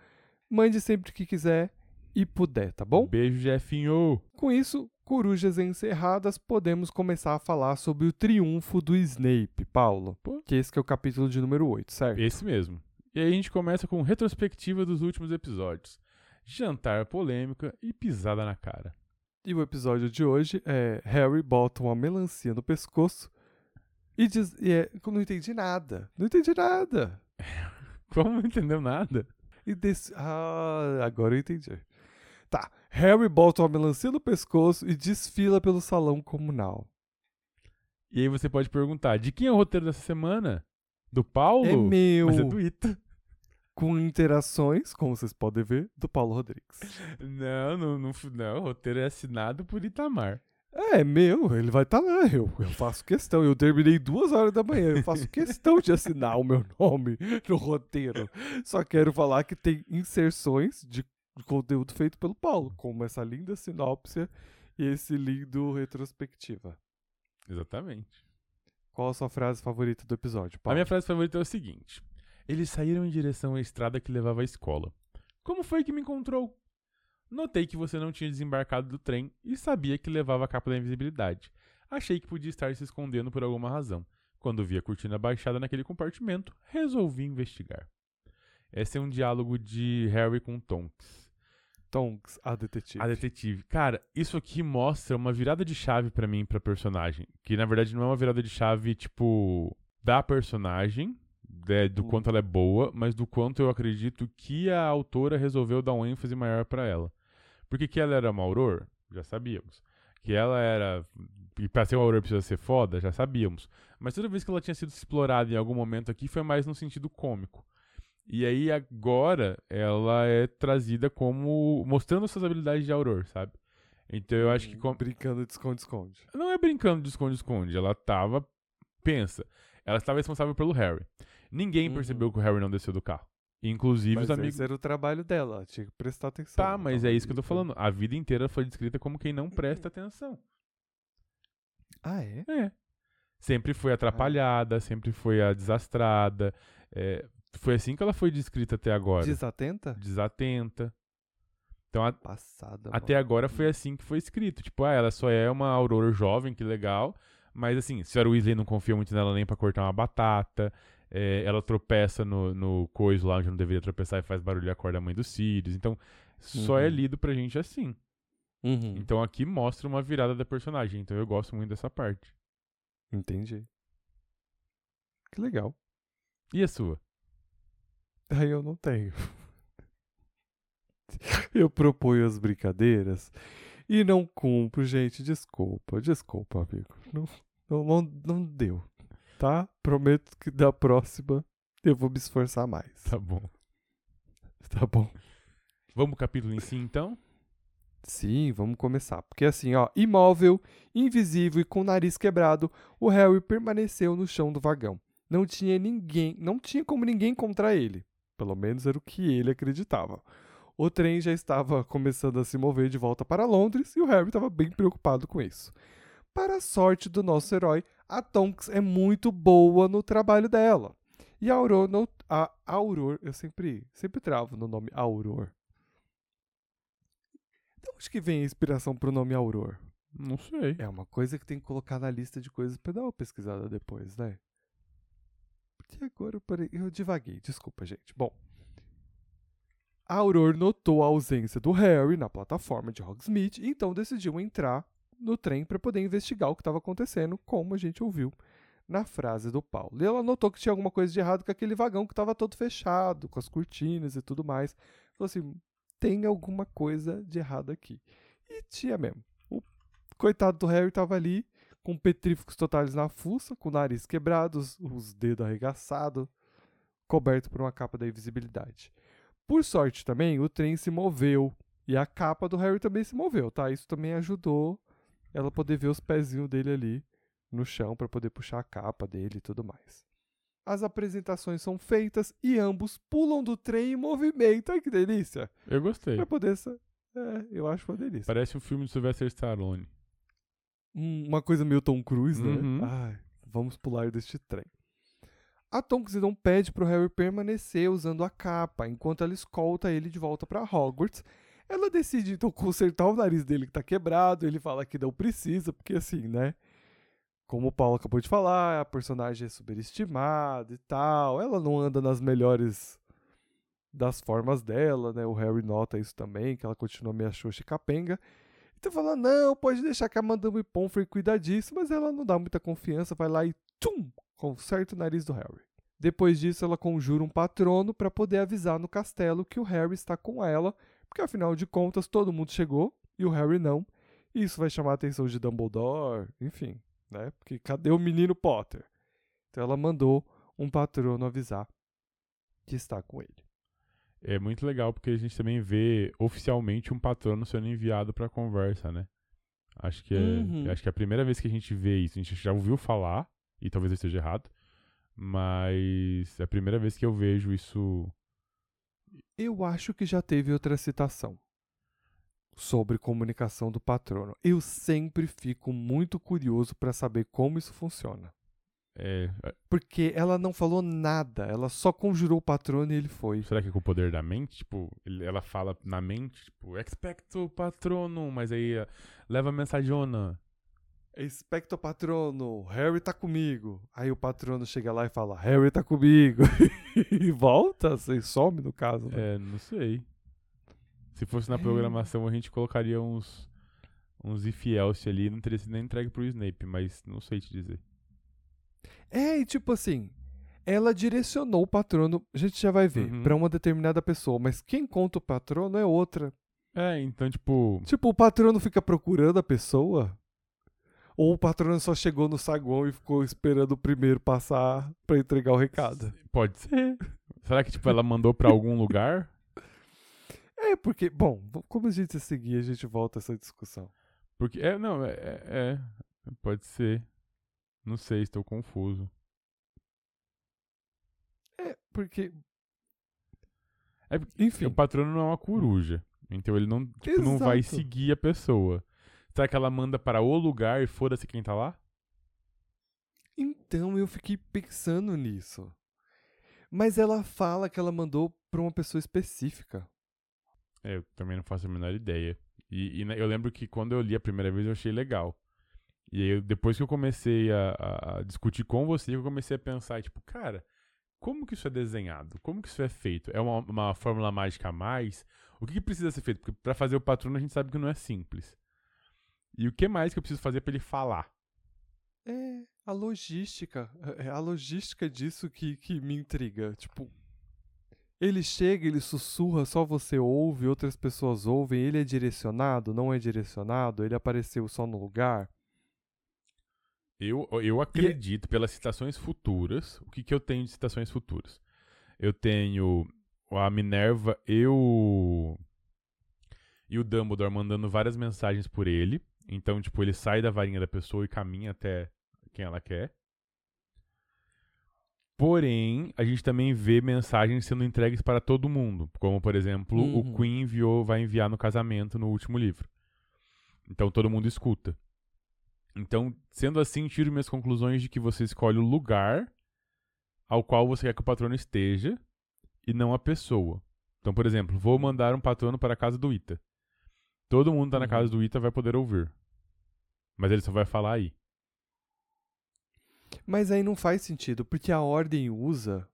Mande sempre que quiser e puder, tá bom? Beijo, Jefinho. Com isso, corujas encerradas, podemos começar a falar sobre o triunfo do Snape, Paulo. Pô. Que esse que é o capítulo de número 8, certo? Esse mesmo. E aí a gente começa com retrospectiva dos últimos episódios. Jantar polêmica e pisada na cara. E o episódio de hoje é Harry bota uma melancia no pescoço e diz. E é, não entendi nada. Não entendi nada. Como não entendeu nada? E desse. Ah, agora eu entendi. Tá. Harry bota uma melancia no pescoço e desfila pelo salão comunal. E aí você pode perguntar, de quem é o roteiro dessa semana? Do Paulo? É meu. Mas é do Ita. Com interações, como vocês podem ver, do Paulo Rodrigues. Não, não, não, não, o roteiro é assinado por Itamar. É, meu, ele vai estar lá. Eu, eu faço questão. Eu terminei duas horas da manhã. Eu faço questão de assinar o meu nome no roteiro. Só quero falar que tem inserções de conteúdo feito pelo Paulo, como essa linda sinopse e esse lindo retrospectiva. Exatamente. Qual a sua frase favorita do episódio, A Paulo? minha frase favorita é o seguinte: Eles saíram em direção à estrada que levava à escola. Como foi que me encontrou? Notei que você não tinha desembarcado do trem e sabia que levava a capa da invisibilidade. Achei que podia estar se escondendo por alguma razão. Quando vi a cortina baixada naquele compartimento, resolvi investigar. Esse é um diálogo de Harry com Tonks. Tonks, a detetive. A detetive. Cara, isso aqui mostra uma virada de chave pra mim, pra personagem. Que na verdade não é uma virada de chave, tipo, da personagem, né, do Hum. quanto ela é boa, mas do quanto eu acredito que a autora resolveu dar um ênfase maior pra ela. Porque que ela era uma auror, já sabíamos. Que ela era. E pra ser uma auror precisa ser foda, já sabíamos. Mas toda vez que ela tinha sido explorada em algum momento aqui foi mais no sentido cômico. E aí agora ela é trazida como mostrando suas habilidades de auror, sabe? Então eu acho que com- Brincando de esconde-esconde. não é brincando de esconde-esconde, ela tava pensa, ela estava responsável pelo Harry. Ninguém Uhum. percebeu que o Harry não desceu do carro. Inclusive Mas os amigos esse era o trabalho dela, ela tinha que prestar atenção. Tá, mas é isso que eu tô então- falando. A vida inteira foi descrita como quem não presta atenção. Ah, é? É. Sempre foi atrapalhada, sempre foi a desastrada. é, foi assim que ela foi descrita até agora. Desatenta? Desatenta. Então, a- Passada. até mano. agora foi assim que foi escrito. Tipo, ah, ela só é uma aurora jovem, que legal. Mas assim, Sr. Weasley não confia muito nela nem pra cortar uma batata. É, ela tropeça no, no coiso lá onde não deveria tropeçar e faz barulho e acorda a mãe dos Sirius. Então, só é Uhum. lido pra gente assim. Uhum. Então aqui mostra uma virada da personagem. Então eu gosto muito dessa parte. Entendi. Que legal. E a sua? Aí eu não tenho. Eu proponho as brincadeiras e não cumpro, gente. Desculpa, desculpa, amigo. Não, não, não, não deu. Tá? Prometo que da próxima eu vou me esforçar mais. Tá bom. Tá bom? Vamos pro capítulo em si, então? Sim, vamos começar. Porque assim, ó, imóvel, invisível e com o nariz quebrado, o Harry permaneceu no chão do vagão. Não tinha ninguém, não tinha como ninguém encontrar ele. Pelo menos era o que ele acreditava. O trem já estava começando a se mover de volta para Londres e o Harry estava bem preocupado com isso. Para a sorte do nosso herói, a Tonks é muito boa no trabalho dela. E a Auror, não, a eu sempre, sempre travo no nome Auror. De onde que vem a inspiração pro nome Auror? Não sei. É uma coisa que tem que colocar na lista de coisas pra dar uma pesquisada depois, né? Porque agora eu parei. Eu divaguei, desculpa, gente. Bom. A Auror notou a ausência do Harry na plataforma de Hogsmeade e então decidiu entrar no trem para poder investigar o que estava acontecendo, como a gente ouviu na frase do Paulo. E ela notou que tinha alguma coisa de errado com aquele vagão que estava todo fechado, com as cortinas e tudo mais. Falou assim: tem alguma coisa de errado aqui. E tinha mesmo. O coitado do Harry estava ali, com petríficos totais na fuça, com o nariz quebrado, os, os dedos arregaçados, coberto por uma capa da invisibilidade. Por sorte também, o trem se moveu e a capa do Harry também se moveu, tá? Isso também ajudou ela poder ver os pezinhos dele ali no chão para poder puxar a capa dele e tudo mais. As apresentações são feitas e ambos pulam do trem em movimento. Ai que delícia! Eu gostei. Pra poder. sa- É, eu acho uma delícia. Parece um filme do Sylvester Stallone. Hum, uma coisa meio Tom Cruise, né? Uhum. Ai, vamos pular deste trem. A Tonks então pede pro Harry permanecer usando a capa, enquanto ela escolta ele de volta para Hogwarts. Ela decide então consertar o nariz dele que tá quebrado, ele fala que não precisa, porque assim, né? Como o Paulo acabou de falar, a personagem é superestimada e tal. Ela não anda nas melhores das formas dela, né? O Harry nota isso também, que ela continua meio xoxa e capenga. Então fala, não, pode deixar que a Madame Pomfrey cuida disso, mas ela não dá muita confiança, vai lá e tum, conserta o nariz do Harry. Depois disso, ela conjura um patrono para poder avisar no castelo que o Harry está com ela, porque afinal de contas todo mundo chegou e o Harry não. E isso vai chamar a atenção de Dumbledore, enfim, né? Porque cadê o menino Potter? Então ela mandou um patrono avisar que está com ele. É muito legal porque a gente também vê oficialmente um patrono sendo enviado para conversa, né? Acho que, é, Uhum. acho que é a primeira vez que a gente vê isso. A gente já ouviu falar, e talvez eu esteja errado, mas é a primeira vez que eu vejo isso. Eu acho que já teve outra citação sobre comunicação do patrono. Eu sempre fico muito curioso para saber como isso funciona. É, Porque ela não falou nada, ela só conjurou o patrono e ele foi. será que é com o poder da mente? Tipo, ele- ela fala na mente, tipo, expecto patronum, mas aí eh, leva a mensagona. Expecto patrono, Harry tá comigo. Aí o patrono chega lá e fala, Harry tá comigo. e volta, assim, some no caso. né? É, não sei. Se fosse na programação, a gente colocaria uns uns if else ali, não teria sido nem entregue pro Snape, mas não sei te dizer. É, e tipo assim, ela direcionou o patrono, a gente já vai ver, Uhum. pra uma determinada pessoa, mas quem conta o patrono é outra. É, então, tipo, Tipo, o patrono fica procurando a pessoa? Ou o patrono só chegou no saguão e ficou esperando o primeiro passar pra entregar o recado? pode ser. Será que, tipo, ela mandou pra algum lugar? É, porque, bom, como a gente seguir, a gente volta a essa discussão. Porque, é, não, é, é, é, pode ser. Não sei, estou confuso. É, porque. É, Enfim. O patrono não é uma coruja, então ele não, tipo, não vai seguir a pessoa. Será que ela manda para o lugar e foda-se quem tá lá? Então eu fiquei pensando nisso. Mas ela fala que ela mandou pra uma pessoa específica. É, eu também não faço a menor ideia. E, e, né, eu lembro que quando eu li a primeira vez eu achei legal. E aí, eu- depois que eu comecei a, a- discutir com você, eu comecei a pensar, tipo, cara, como que isso é desenhado? Como que isso é feito? É uma, uma fórmula mágica a mais? O que, que precisa ser feito? Porque pra fazer o patrono a gente sabe que não é simples. E o que mais que eu preciso fazer pra ele falar? É, a logística. É a logística disso que, que me intriga. Tipo, ele chega, ele sussurra, só você ouve, outras pessoas ouvem, ele é direcionado, não é direcionado, ele apareceu só no lugar. Eu, eu acredito, pelas citações futuras, o que, que eu tenho de citações futuras? Eu tenho a Minerva e o, e o Dumbledore mandando várias mensagens por ele. Então, tipo, ele sai da varinha da pessoa e caminha até quem ela quer. Porém, a gente também vê mensagens sendo entregues para todo mundo. Como, por exemplo, Uhum. o Queen enviou, vai enviar no casamento no último livro. Então todo mundo escuta. Então, sendo assim, tiro minhas conclusões de que você escolhe o lugar ao qual você quer que o patrono esteja e não a pessoa. Então, por exemplo, vou mandar um patrono para a casa do Ita. Todo mundo tá na Uhum. casa do Ita vai poder ouvir. Mas ele só vai falar aí. Mas aí não faz sentido, porque a ordem usa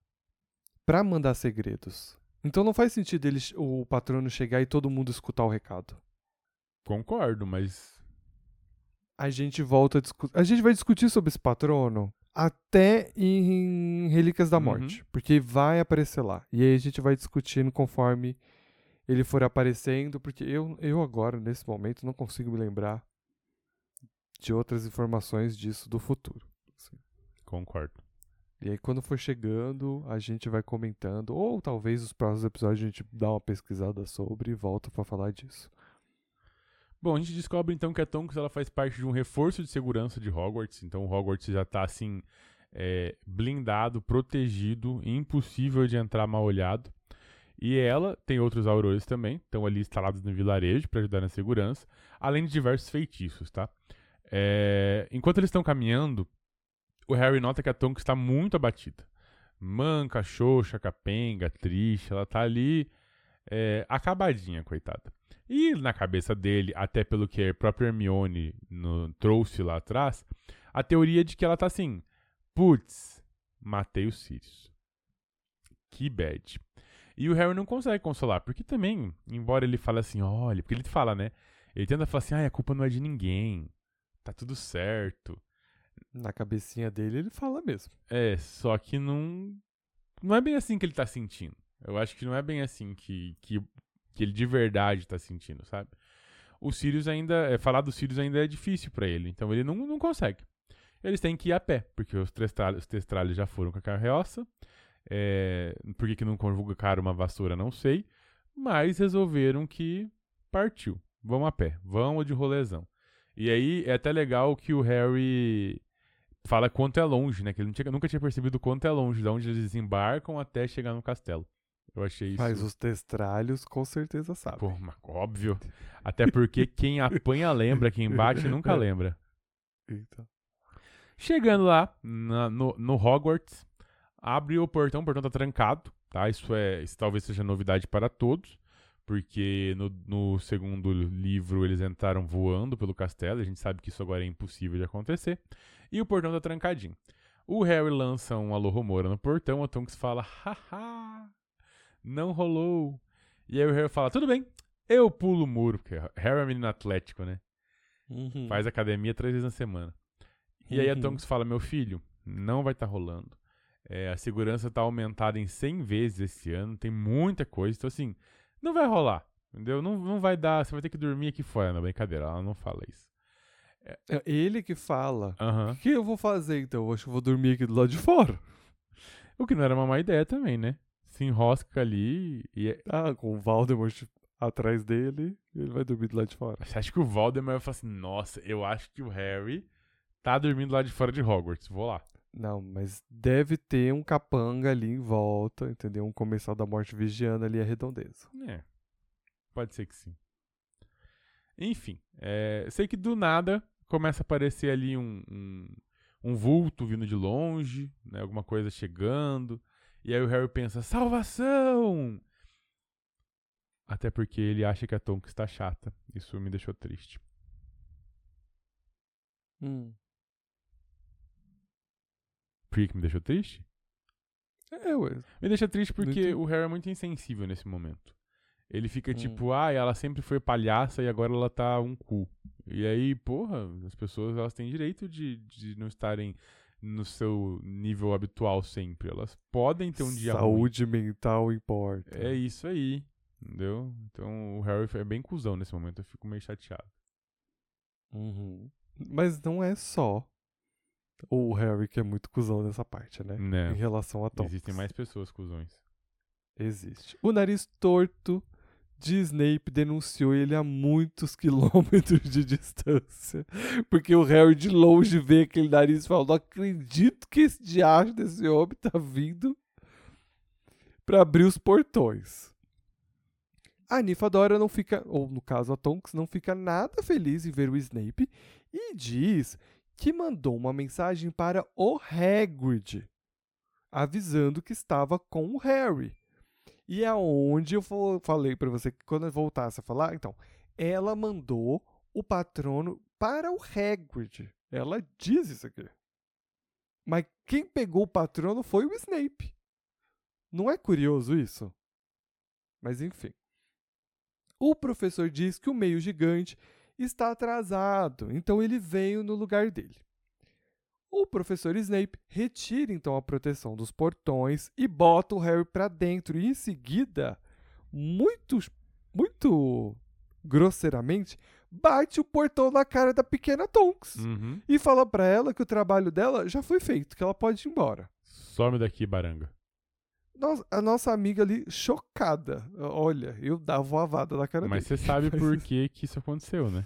pra mandar segredos. Então não faz sentido ele, o patrono chegar e todo mundo escutar o recado. Concordo, mas A gente volta a discutir. A gente vai discutir sobre esse patrono até em Relíquias da Uhum. Morte. Porque vai aparecer lá. E aí a gente vai discutindo conforme ele for aparecendo. Porque eu, eu agora, nesse momento, não consigo me lembrar de outras informações disso do futuro. assim. concordo. E aí, quando for chegando, a gente vai comentando. Ou talvez os próximos episódios a gente dá uma pesquisada sobre e volta pra falar disso. Bom, a gente descobre então que a Tonks ela faz parte de um reforço de segurança de Hogwarts. Então o Hogwarts já tá assim é, blindado, protegido, impossível de entrar mal olhado. E ela tem outros aurores também, estão ali instalados no vilarejo para ajudar na segurança, além de diversos feitiços, tá? É, enquanto eles estão caminhando, o Harry nota que a Tonks está muito abatida. manca, xoxa, capenga, triste. Ela tá ali é, acabadinha, coitada. E na cabeça dele, até pelo que a própria Hermione no, trouxe lá atrás, a teoria de que ela tá assim: putz, matei os Sirius. Que bad. E o Harry não consegue consolar, porque também, embora ele fale assim, olha, porque ele fala, né? Ele tenta falar assim, ah, a culpa não é de ninguém, tá tudo certo. Na cabecinha dele ele fala mesmo. É, só que não. Não é bem assim que ele tá sentindo. Eu acho que não é bem assim que, que, que ele de verdade tá sentindo, sabe? O Sirius ainda. É, falar do Sirius ainda é difícil para ele, então ele não, não consegue. Eles têm que ir a pé, porque os testralhos, os testralhos já foram com a carroça. É, por que, que não conjugaram uma vassoura, não sei. Mas resolveram que partiu. Vamos a pé, vamos de rolezão. E aí é até legal que o Harry fala quanto é longe, né? Que ele tinha, nunca tinha percebido quanto é longe, de onde eles desembarcam até chegar no castelo. Eu achei isso. Mas os testralhos com certeza sabem. Pô, mas óbvio. Até porque quem apanha lembra, quem bate nunca lembra. Então. Chegando lá, na, no, no Hogwarts, abre o portão, o portão tá trancado, tá? Isso é, isso talvez seja novidade para todos, porque no, no segundo livro eles entraram voando pelo castelo, a gente sabe que isso agora é impossível de acontecer, e o portão tá trancadinho. O Harry lança um alô rumora no portão, a Tonks fala, haha, não rolou. E aí o Harry fala, tudo bem, eu pulo o muro, porque Harry é menino atlético, né? Uhum. Faz academia três vezes na semana. E aí a Uhum. Tonks fala, meu filho, não vai estar rolando. É, a segurança tá aumentada em 100 vezes esse ano, tem muita coisa. Então, assim, não vai rolar, entendeu? Não, não vai dar, você vai ter que dormir aqui fora. Não, brincadeira, ela não fala isso. É ele que fala. Aham. O que eu vou fazer então? Eu acho que eu vou dormir aqui do lado de fora. O que não era uma má ideia também, né? Se enrosca ali e... é- Ah, com o Voldemort atrás dele, ele vai dormir do lado de fora. Você acha que o Voldemort vai falar assim, nossa, eu acho que o Harry tá dormindo lá de fora de Hogwarts, vou lá. Não, mas deve ter um capanga ali em volta, entendeu? Um comensal da morte vigiando ali a redondeza. É, pode ser que sim. Enfim, é, sei que do nada começa a aparecer ali um, um, um vulto vindo de longe, né, alguma coisa chegando, e aí o Harry pensa, salvação! Até porque ele acha que a Tonks está chata. Isso me deixou triste. Hum. Que me deixou triste? É, ué. Me deixa triste porque o Harry é muito insensível nesse momento. Ele fica Hum. tipo, ah, ela sempre foi palhaça e agora ela tá um cu. E aí, porra, as pessoas elas têm direito de, de não estarem no seu nível habitual sempre. Elas podem ter um dia ruim. Saúde mental importa. É isso aí, entendeu? Então o Harry é bem cuzão nesse momento, eu fico meio chateado. Uhum. Mas não é só o Harry que é muito cuzão nessa parte, né? Né? Em relação a Tom. Existem mais pessoas cuzões. Existe. O nariz torto de Snape denunciou ele a muitos quilômetros de distância. Porque o Harry de longe vê aquele nariz e fala: Não acredito que esse diacho desse homem tá vindo pra abrir os portões. A Nifadora não fica, ou no caso a Tonks, não fica nada feliz em ver o Snape e diz que mandou uma mensagem para o Hagrid, avisando que estava com o Harry. E é onde eu falei pra você que quando eu voltasse a falar, então, ela mandou o patrono para o Hagrid. Ela diz isso aqui. Mas quem pegou o patrono foi o Snape. Não é curioso isso? Mas enfim. O professor diz que o meio gigante está atrasado, então ele veio no lugar dele. O professor Snape retira então a proteção dos portões e bota o Harry para dentro e em seguida, muito muito grosseiramente, bate o portão na cara da pequena Tonks Uhum. e fala para ela que o trabalho dela já foi feito, que ela pode ir embora. Some daqui, baranga. A nossa amiga ali chocada. Olha, eu dava uma vada na cara Mas dele. você sabe Mas- por que, que isso aconteceu, né?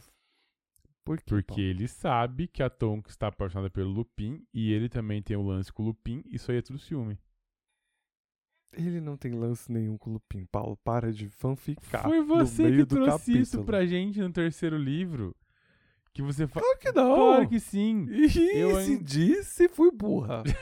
Por quê, Porque Paulo? ele sabe que a Tonks está apaixonada pelo Lupin e ele também tem o lance com o Lupin, isso aí é tudo ciúme. Ele não tem lance nenhum com o Lupin, Paulo. Para de fanficar. Foi você que trouxe isso capítulo. pra gente no terceiro livro. Que você fala. Claro que não. Claro que sim. Ih, Eu se ainda- disse, fui burra.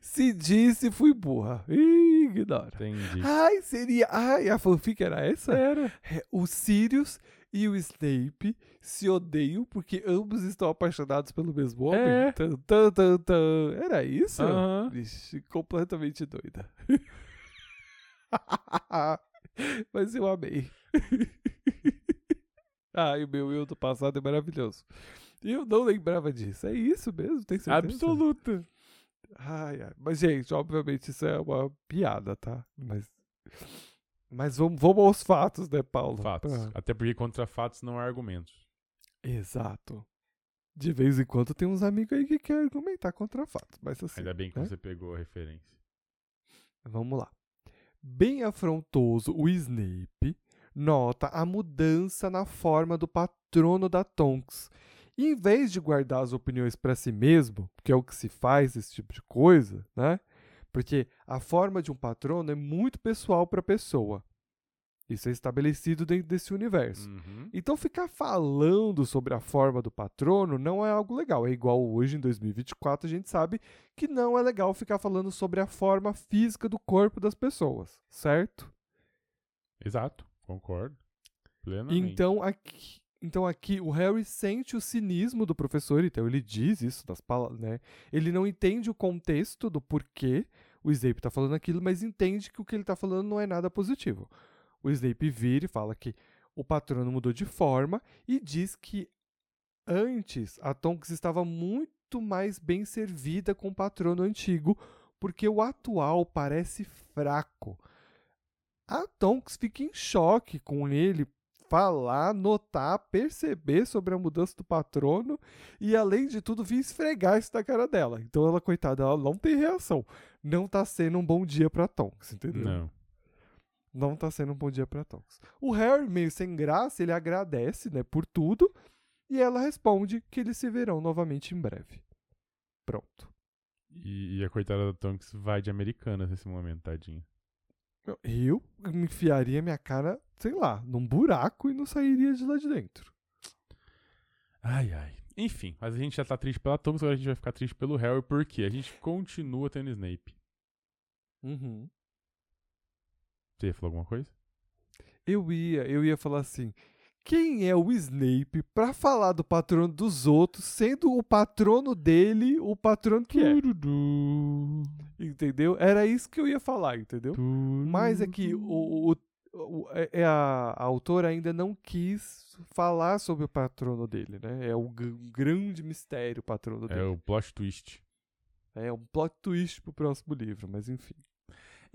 Se disse, fui burra. Ih, Ignora. Entendi. Ai, seria. Ai, a fanfic era essa? Era. É, o Sirius e o Snape se odeiam porque ambos estão apaixonados pelo mesmo homem. É. Tan, tan, tan, tan. Era isso? Aham. Vixe, completamente doida. Mas eu amei. Ai, o meu eu do passado é maravilhoso. Eu não lembrava disso. É isso mesmo? Tem certeza? Absoluta. Ai, ai. Mas, gente, obviamente isso é uma piada, tá? Mas. Mas vamos, vamos aos fatos, né, Paulo? Fatos. Pra- Até porque contra fatos não há argumentos. Exato. De vez em quando tem uns amigos aí que querem argumentar contra fatos. Mas assim. Ainda bem que né? você pegou a referência. Vamos lá. Bem afrontoso, o Snape nota a mudança na forma do patrono da Tonks. E em vez de guardar as opiniões para si mesmo, que é o que se faz esse tipo de coisa, né? Porque a forma de um patrono é muito pessoal para a pessoa. Isso é estabelecido dentro desse universo. Uhum. Então ficar falando sobre a forma do patrono não é algo legal. É igual hoje em 2024 a gente sabe que não é legal ficar falando sobre a forma física do corpo das pessoas, certo? Exato. Concordo. Plenamente. Então aqui, então aqui o Harry sente o cinismo do professor, então ele diz isso das palavras, né? Ele não entende o contexto do porquê o Snape está falando aquilo, mas entende que o que ele está falando não é nada positivo. O Snape vira e fala que o patrono mudou de forma e diz que antes a Tonks estava muito mais bem servida com o patrono antigo, porque o atual parece fraco. A Tonks fica em choque com ele falar, notar, perceber sobre a mudança do patrono e, além de tudo, vir esfregar isso na cara dela. Então, ela, coitada, ela não tem reação. Não tá sendo um bom dia pra Tonks, entendeu? Não. Não tá sendo um bom dia pra Tonks. O Harry, meio sem graça, ele agradece, né, por tudo, e ela responde que eles se verão novamente em breve. Pronto. E, e a coitada da Tonks vai de americanas nesse momento, tadinha. Eu me enfiaria minha cara, sei lá, num buraco e não sairia de lá de dentro. Ai, ai. Enfim, mas a gente já tá triste pela Tonks, agora a gente vai ficar triste pelo Harry, porque a gente continua tendo Snape. Uhum. Você ia falar alguma coisa? Eu ia, eu ia falar assim. Quem é o Snape pra falar do patrono dos outros, sendo o patrono dele o patrono que é? Entendeu? Era isso que eu ia falar, entendeu? Mas é que o, o- o- é- é a, a autora ainda não quis falar sobre o patrono dele, né? É o grande mistério o patrono É dele. o plot twist. É um plot twist pro próximo livro, mas enfim.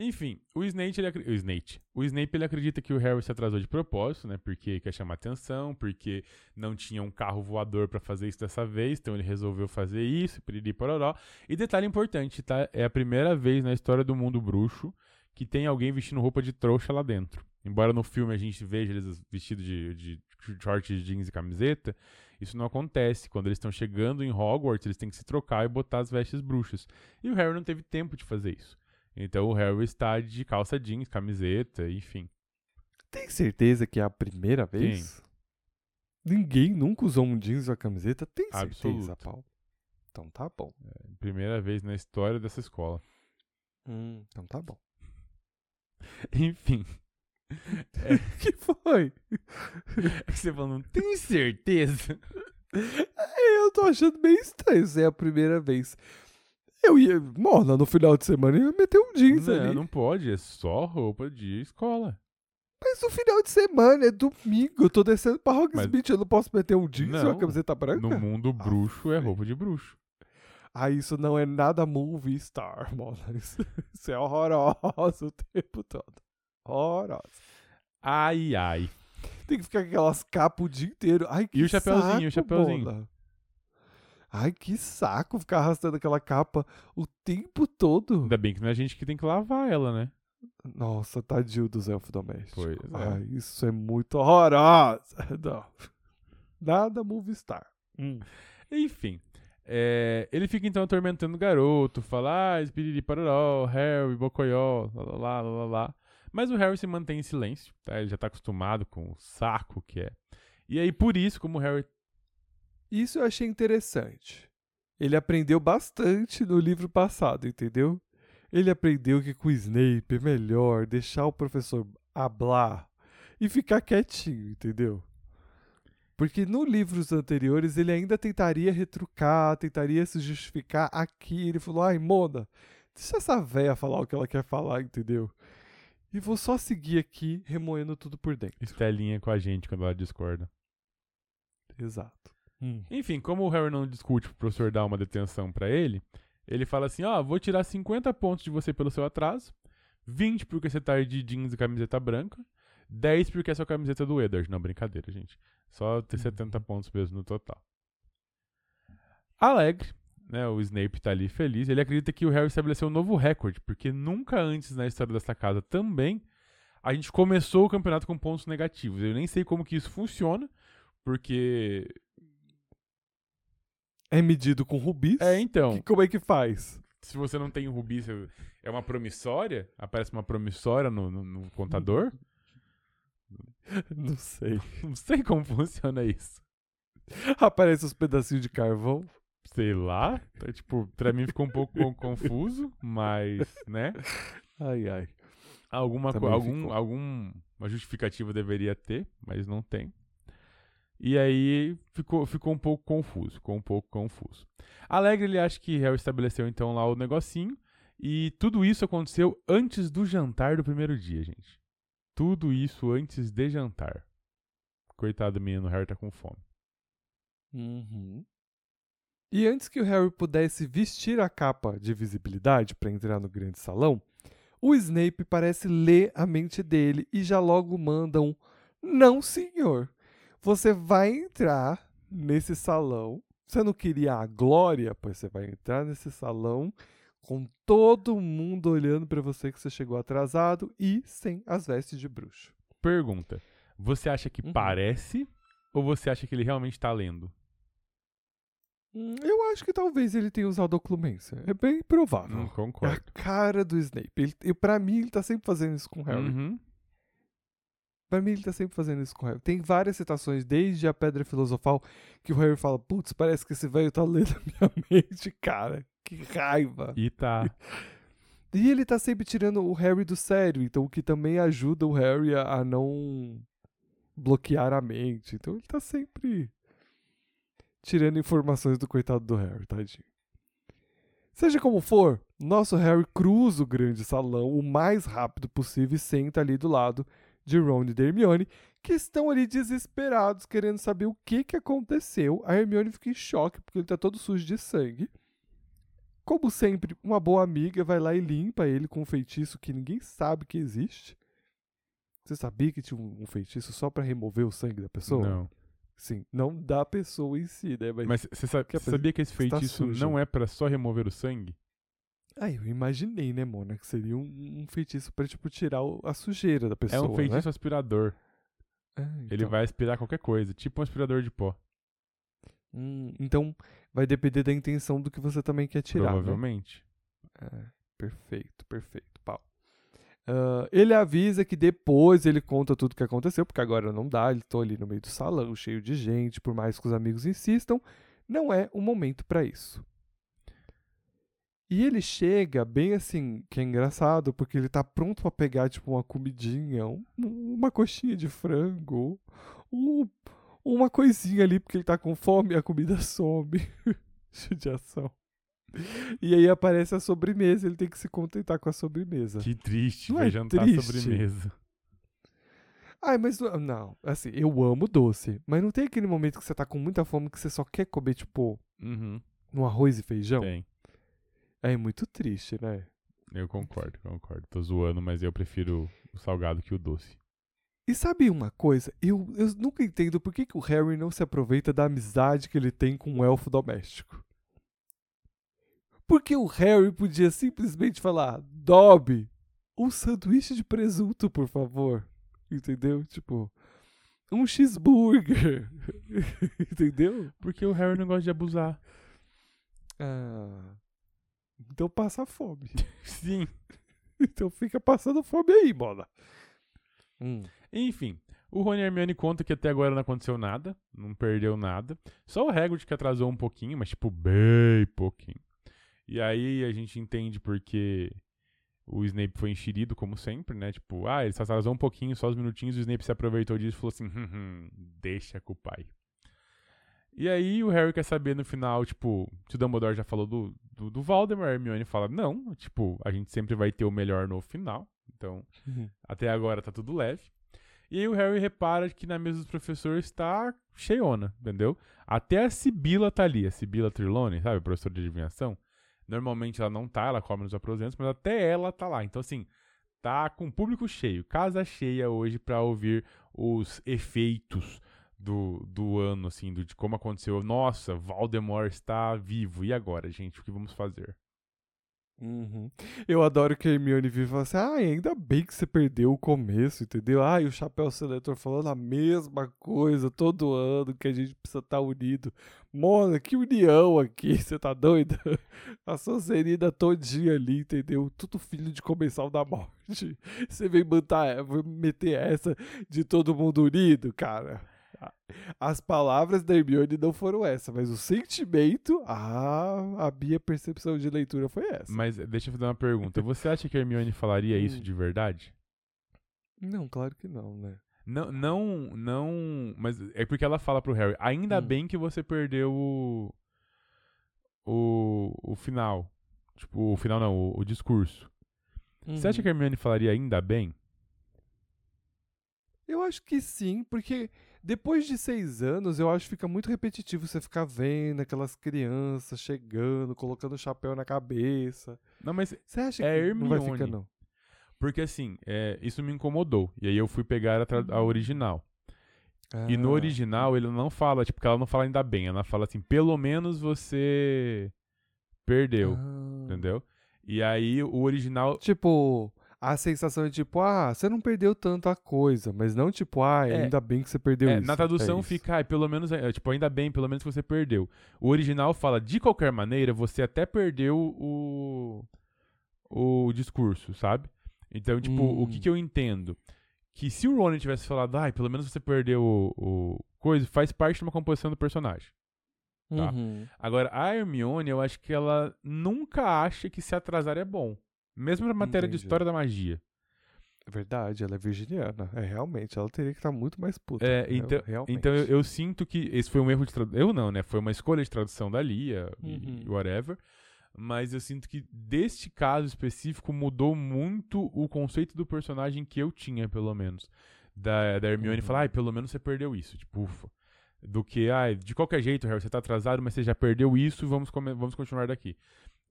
Enfim, o Snape, ele, o Snape, o Snape ele acredita que o Harry se atrasou de propósito, né? Porque quer chamar atenção, porque não tinha um carro voador pra fazer isso dessa vez, então ele resolveu fazer isso, piriri pororó. E detalhe importante, tá? É a primeira vez na história do mundo bruxo que tem alguém vestindo roupa de trouxa lá dentro. Embora no filme a gente veja eles vestidos de, de shorts, jeans e camiseta, isso não acontece. Quando eles estão chegando em Hogwarts, eles têm que se trocar e botar as vestes bruxas. E o Harry não teve tempo de fazer isso. Então o Harry está de calça jeans, camiseta, enfim. Tem certeza que é a primeira vez? Ninguém nunca usou um jeans ou uma camiseta? Tem certeza, Absoluto. Paulo? Então tá bom. Primeira vez na história dessa escola. Hum, então tá bom. Enfim. que foi? É que você falando, tem certeza? Eu tô achando meio estranho se é a primeira vez. Eu ia, morna, no final de semana eu ia meter um jeans Não, ali. não pode, é só roupa de escola. Mas no final de semana, é domingo, eu tô descendo pra Hogsmeade, eu não posso meter um jeans e Não, uma camiseta branca? No mundo bruxo é Aff. roupa de bruxo. Ah, isso não é nada movie star, mano. Isso, isso é horroroso o tempo todo. Horroroso. Ai, ai. Tem que ficar com aquelas capas o dia inteiro. Ai, que E o chapeuzinho, saco, o chapeuzinho? Mona. Ai, que saco ficar arrastando aquela capa o tempo todo. Ainda bem que não é a gente que tem que lavar ela, né? Nossa, tadinho dos elfos domésticos. Pois é. Ai, isso é muito horroroso. Não. Nada movie star. Hum. Enfim. é, ele fica então atormentando o garoto, fala, ah, espiriri paroró, Harry, bocoió, lá, lá, lá, lá, lá. Mas o Harry se mantém em silêncio, tá? Ele já tá acostumado com o saco que é. E aí, por isso, como o Harry Isso eu achei interessante. ele aprendeu bastante no livro passado, entendeu? Ele aprendeu que com o Snape é melhor deixar o professor hablar e ficar quietinho, entendeu? Porque no livros anteriores ele ainda tentaria retrucar, tentaria se justificar. Aqui ele falou: ai, Mona, deixa essa véia falar o que ela quer falar, entendeu? E vou só seguir aqui remoendo tudo por dentro. Estelinha com a gente quando ela discorda. Exato. Hum. Enfim, como o Harry não discute pro professor dar uma detenção pra ele, ele fala assim: ó, vou tirar 50 pontos de você pelo seu atraso, 20 porque você tá de jeans e camiseta branca, 10 porque é sua camiseta do Edward. Não, brincadeira, gente. Só ter 70 pontos mesmo no total. Alegre, né? O Snape tá ali feliz. Ele acredita que o Harry estabeleceu um novo recorde, porque nunca antes na história dessa casa também a gente começou o campeonato com pontos negativos. Eu nem sei como que isso funciona, porque. É medido com rubis? É, então. Que- como é que faz? Se você não tem rubi, você- é uma promissória? Aparece uma promissória no, no- no contador? Não sei. Não sei como funciona isso. Aparece os pedacinhos de carvão. Sei lá. Tá, tipo, pra mim ficou um pouco con- confuso, mas, né? Ai, ai. Alguma algum, ficou. alguma justificativa deveria ter, mas não tem. E aí ficou, ficou um pouco confuso, ficou um pouco confuso. Alegre ele acha que Harry estabeleceu então lá o negocinho e tudo isso aconteceu antes do jantar do primeiro dia, gente. Tudo isso antes de jantar. Coitado do menino, Harry tá com fome. Uhum. E antes que o Harry pudesse vestir a capa de visibilidade para entrar no grande salão, o Snape parece ler a mente dele e já logo manda um: Não, senhor. Você vai entrar nesse salão. Você não queria a glória? Pois você vai entrar nesse salão com todo mundo olhando para você que você chegou atrasado e sem as vestes de bruxo. Pergunta: Você acha que Uhum. parece ou você acha que ele realmente tá lendo? Hum, Eu acho que talvez ele tenha usado oclumência. É bem provável. Não É a concordo. cara do Snape. Ele, pra mim, ele tá sempre fazendo isso com o Harry. Uhum. Pra mim, ele tá sempre fazendo isso com o Harry. Tem várias citações, desde a Pedra Filosofal, que o Harry fala: Putz, parece que esse velho tá lendo a minha mente, cara. Que raiva. E tá. E ele tá sempre tirando o Harry do sério, então o que também ajuda o Harry a, a não bloquear a mente. Então ele tá sempre tirando informações do coitado do Harry, tadinho. Seja como for, nosso Harry cruza o grande salão o mais rápido possível e senta ali do lado de Ron e da Hermione, que estão ali desesperados, querendo saber o que, que aconteceu. A Hermione fica em choque, porque ele tá todo sujo de sangue. Como sempre, uma boa amiga vai lá e limpa ele com um feitiço que ninguém sabe que existe. Você sabia que tinha um feitiço só pra remover o sangue da pessoa? Não. Sim, não da pessoa em si, né? Mas, Mas você sa- que a você sabia que esse está feitiço não é pra só remover o sangue? Ah, eu imaginei, né, Mona, que seria um, um feitiço pra, tipo, tirar o- a sujeira da pessoa, é um feitiço né? aspirador. Ah, Ele então. vai aspirar qualquer coisa, tipo um aspirador de pó. Hum, então, vai depender da intenção do que você também quer tirar, né? provavelmente. É, perfeito, perfeito, pau. Ah, ele avisa que depois ele conta tudo o que aconteceu, porque agora não dá, ele tô ali no meio do salão, cheio de gente, por mais que os amigos insistam, não é o momento pra isso. E ele chega bem assim, que é engraçado, porque ele tá pronto pra pegar tipo uma comidinha, um- uma coxinha de frango, um- uma coisinha ali, porque ele tá com fome e a comida some. Judiação. E aí aparece a sobremesa, ele tem que se contentar com a sobremesa. Que triste, Não vai é jantar triste? sobremesa. Ai, mas não- não, assim, eu amo doce, mas não tem aquele momento que você tá com muita fome que você só quer comer, tipo, Uhum, um arroz e feijão? tem. É muito triste, né? Eu concordo, concordo. Tô zoando, mas eu prefiro o salgado que o doce. E sabe uma coisa? Eu, eu nunca entendo por que, que o Harry não se aproveita da amizade que ele tem com o elfo doméstico. Porque o Harry podia simplesmente falar: Dobby, um sanduíche de presunto, por favor. Entendeu? Tipo, um cheeseburger. Entendeu? Porque o Harry não gosta de abusar. Ah, então passa fome. Sim. então fica passando fome aí, bola. Hum. Enfim, O Rony e Hermione conta que até agora não aconteceu nada, não perdeu nada. Só o Hagrid que atrasou um pouquinho, mas tipo, bem pouquinho. E aí a gente entende porque o Snape foi enxerido, como sempre, né? Tipo, ah, ele só atrasou um pouquinho, só os minutinhos, o Snape se aproveitou disso e falou assim, hum, hum, deixa com o pai. E aí o Harry quer saber no final, tipo, se o Dumbledore já falou do, do, do Voldemort, a Hermione fala, não, tipo, a gente sempre vai ter o melhor no final. Então, Uhum. até agora tá tudo leve. E aí o Harry repara que na mesa dos professores está cheiona, entendeu? Até a Sibila tá ali, a Sibila Trelawney, sabe, professora de adivinhação. Normalmente ela não tá, ela come nos aposentos, mas até ela tá lá. Então assim, tá com público cheio, casa cheia hoje pra ouvir os efeitos do, do ano, assim, do, de como aconteceu. Nossa, Voldemort está vivo. E agora, gente, o que vamos fazer? Uhum. Eu adoro que a Hermione vive e fala assim: ah, ainda bem que você perdeu o começo, entendeu? Ah, e o Chapéu Seletor falando a mesma coisa todo ano, que a gente precisa estar unido. Mona, que união aqui, você tá doida? A Sonserina todinha ali, entendeu? Tudo filho de comensal da morte. Você vem botar, vem meter essa de todo mundo unido, cara. As palavras da Hermione não foram essa, mas o sentimento, ah, a minha percepção de leitura foi essa. Mas deixa eu fazer uma pergunta. Você acha que a Hermione falaria isso Hum. de verdade? Não, claro que não, né? Não, não, não. Mas é porque ela fala pro Harry: ainda Hum. bem que você perdeu o. O, o final. Tipo, o final não, o, o discurso. Você Uhum. acha que a Hermione falaria ainda bem? Eu acho que sim, porque depois de seis anos, eu acho que fica muito repetitivo você ficar vendo aquelas crianças chegando, colocando o chapéu na cabeça. Não, mas. Você acha É que não vai Hermione. ficar, não? Porque assim, é, isso me incomodou. E aí eu fui pegar a, a original. E no Ah, original ele não fala, tipo, que ela não fala ainda bem. Ela fala assim, pelo menos você perdeu. ah. Entendeu? E aí o original. Tipo, a sensação é tipo, ah, você não perdeu tanta coisa, mas não tipo, ah, É. ainda bem que você perdeu É, isso. na tradução É isso. fica, ah, pelo menos, é, tipo, ainda bem, pelo menos você perdeu. O original fala, de qualquer maneira, você até perdeu o, o discurso, sabe? Então, tipo, o que Hum. que eu entendo? Que se o Ronan tivesse falado, ai, pelo menos você perdeu o, o coisa, faz parte de uma composição do personagem. tá. Uhum. Agora, a Hermione, eu acho que ela nunca acha que se atrasar é bom. Mesmo na matéria de Entendi. história da magia. É verdade, ela é virginiana. É, realmente, ela teria que estar muito mais puta. É, então, realmente. então eu, eu sinto que esse foi um erro de tradução. Eu não, né? Foi uma escolha de tradução da Lia e Uhum. whatever. Mas eu sinto que deste caso específico mudou muito o conceito do personagem que eu tinha, pelo menos. Da, da Hermione Uhum. falar, ai, pelo menos você perdeu isso. Tipo, ufa. Do que, ai, de qualquer jeito, Harry, você tá atrasado, mas você já perdeu isso, vamos, vamos continuar daqui.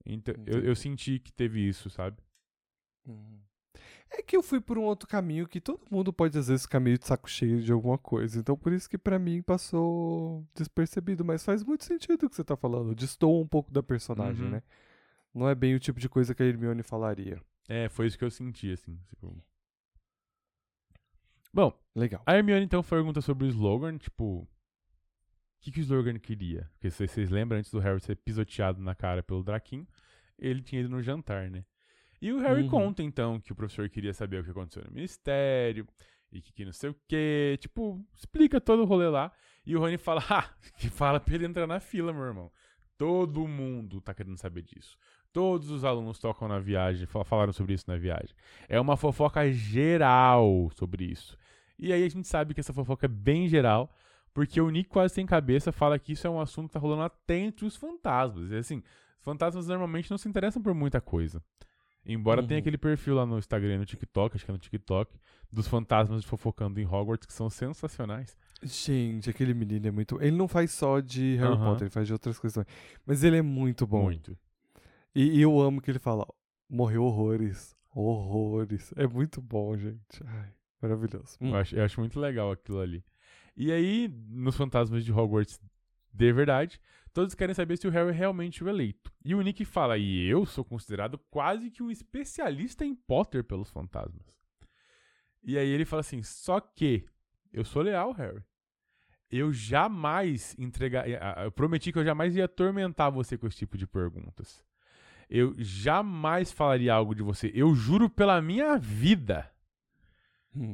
Então, eu, eu senti que teve isso, sabe? Uhum. É que eu fui por um outro caminho que todo mundo pode às vezes meio de saco cheio de alguma coisa. Então por isso que pra mim passou despercebido, mas faz muito sentido o que você tá falando. Destoa um pouco da personagem, Uhum. né? Não é bem o tipo de coisa que a Hermione falaria. É, foi isso que eu senti, assim. tipo. Bom, Legal. A Hermione então pergunta sobre o Slogan, tipo, o que, que o Slogan queria? Porque se vocês lembram, antes do Harry ser pisoteado na cara pelo Draquinho, ele tinha ido no jantar, né? E o Harry Uhum. conta então que o professor queria saber o que aconteceu no ministério, e que, que não sei o quê, tipo, explica todo o rolê lá. E o Rony fala, ah, que fala pra ele entrar na fila, meu irmão. Todo mundo tá querendo saber disso. Todos os alunos tocam na viagem, fa- falaram sobre isso na viagem. É uma fofoca geral sobre isso. E aí a gente sabe que essa fofoca é bem geral, porque o Nick quase sem cabeça fala que isso é um assunto que tá rolando até entre os fantasmas. E assim, os fantasmas normalmente não se interessam por muita coisa. Embora tenha Uhum. aquele perfil lá no Instagram e no TikTok, acho que é no TikTok, dos fantasmas fofocando em Hogwarts, que são sensacionais. Gente, aquele menino é muito. Ele não faz só de Harry Aham. Potter, ele faz de outras coisas também. Mas ele é muito bom. Muito. E, e eu amo que ele fala: morreu horrores. Horrores. É muito bom, gente. Ai, maravilhoso. Hum. Eu, acho, eu acho muito legal aquilo ali. E aí, nos fantasmas de Hogwarts de verdade, todos querem saber se o Harry é realmente o eleito. E o Nick fala, e eu sou considerado quase que um especialista em Potter pelos fantasmas. E aí ele fala assim, só que eu sou leal, Harry. Eu jamais entregar, eu prometi que eu jamais ia atormentar você com esse tipo de perguntas. Eu jamais falaria algo de você. Eu juro pela minha vida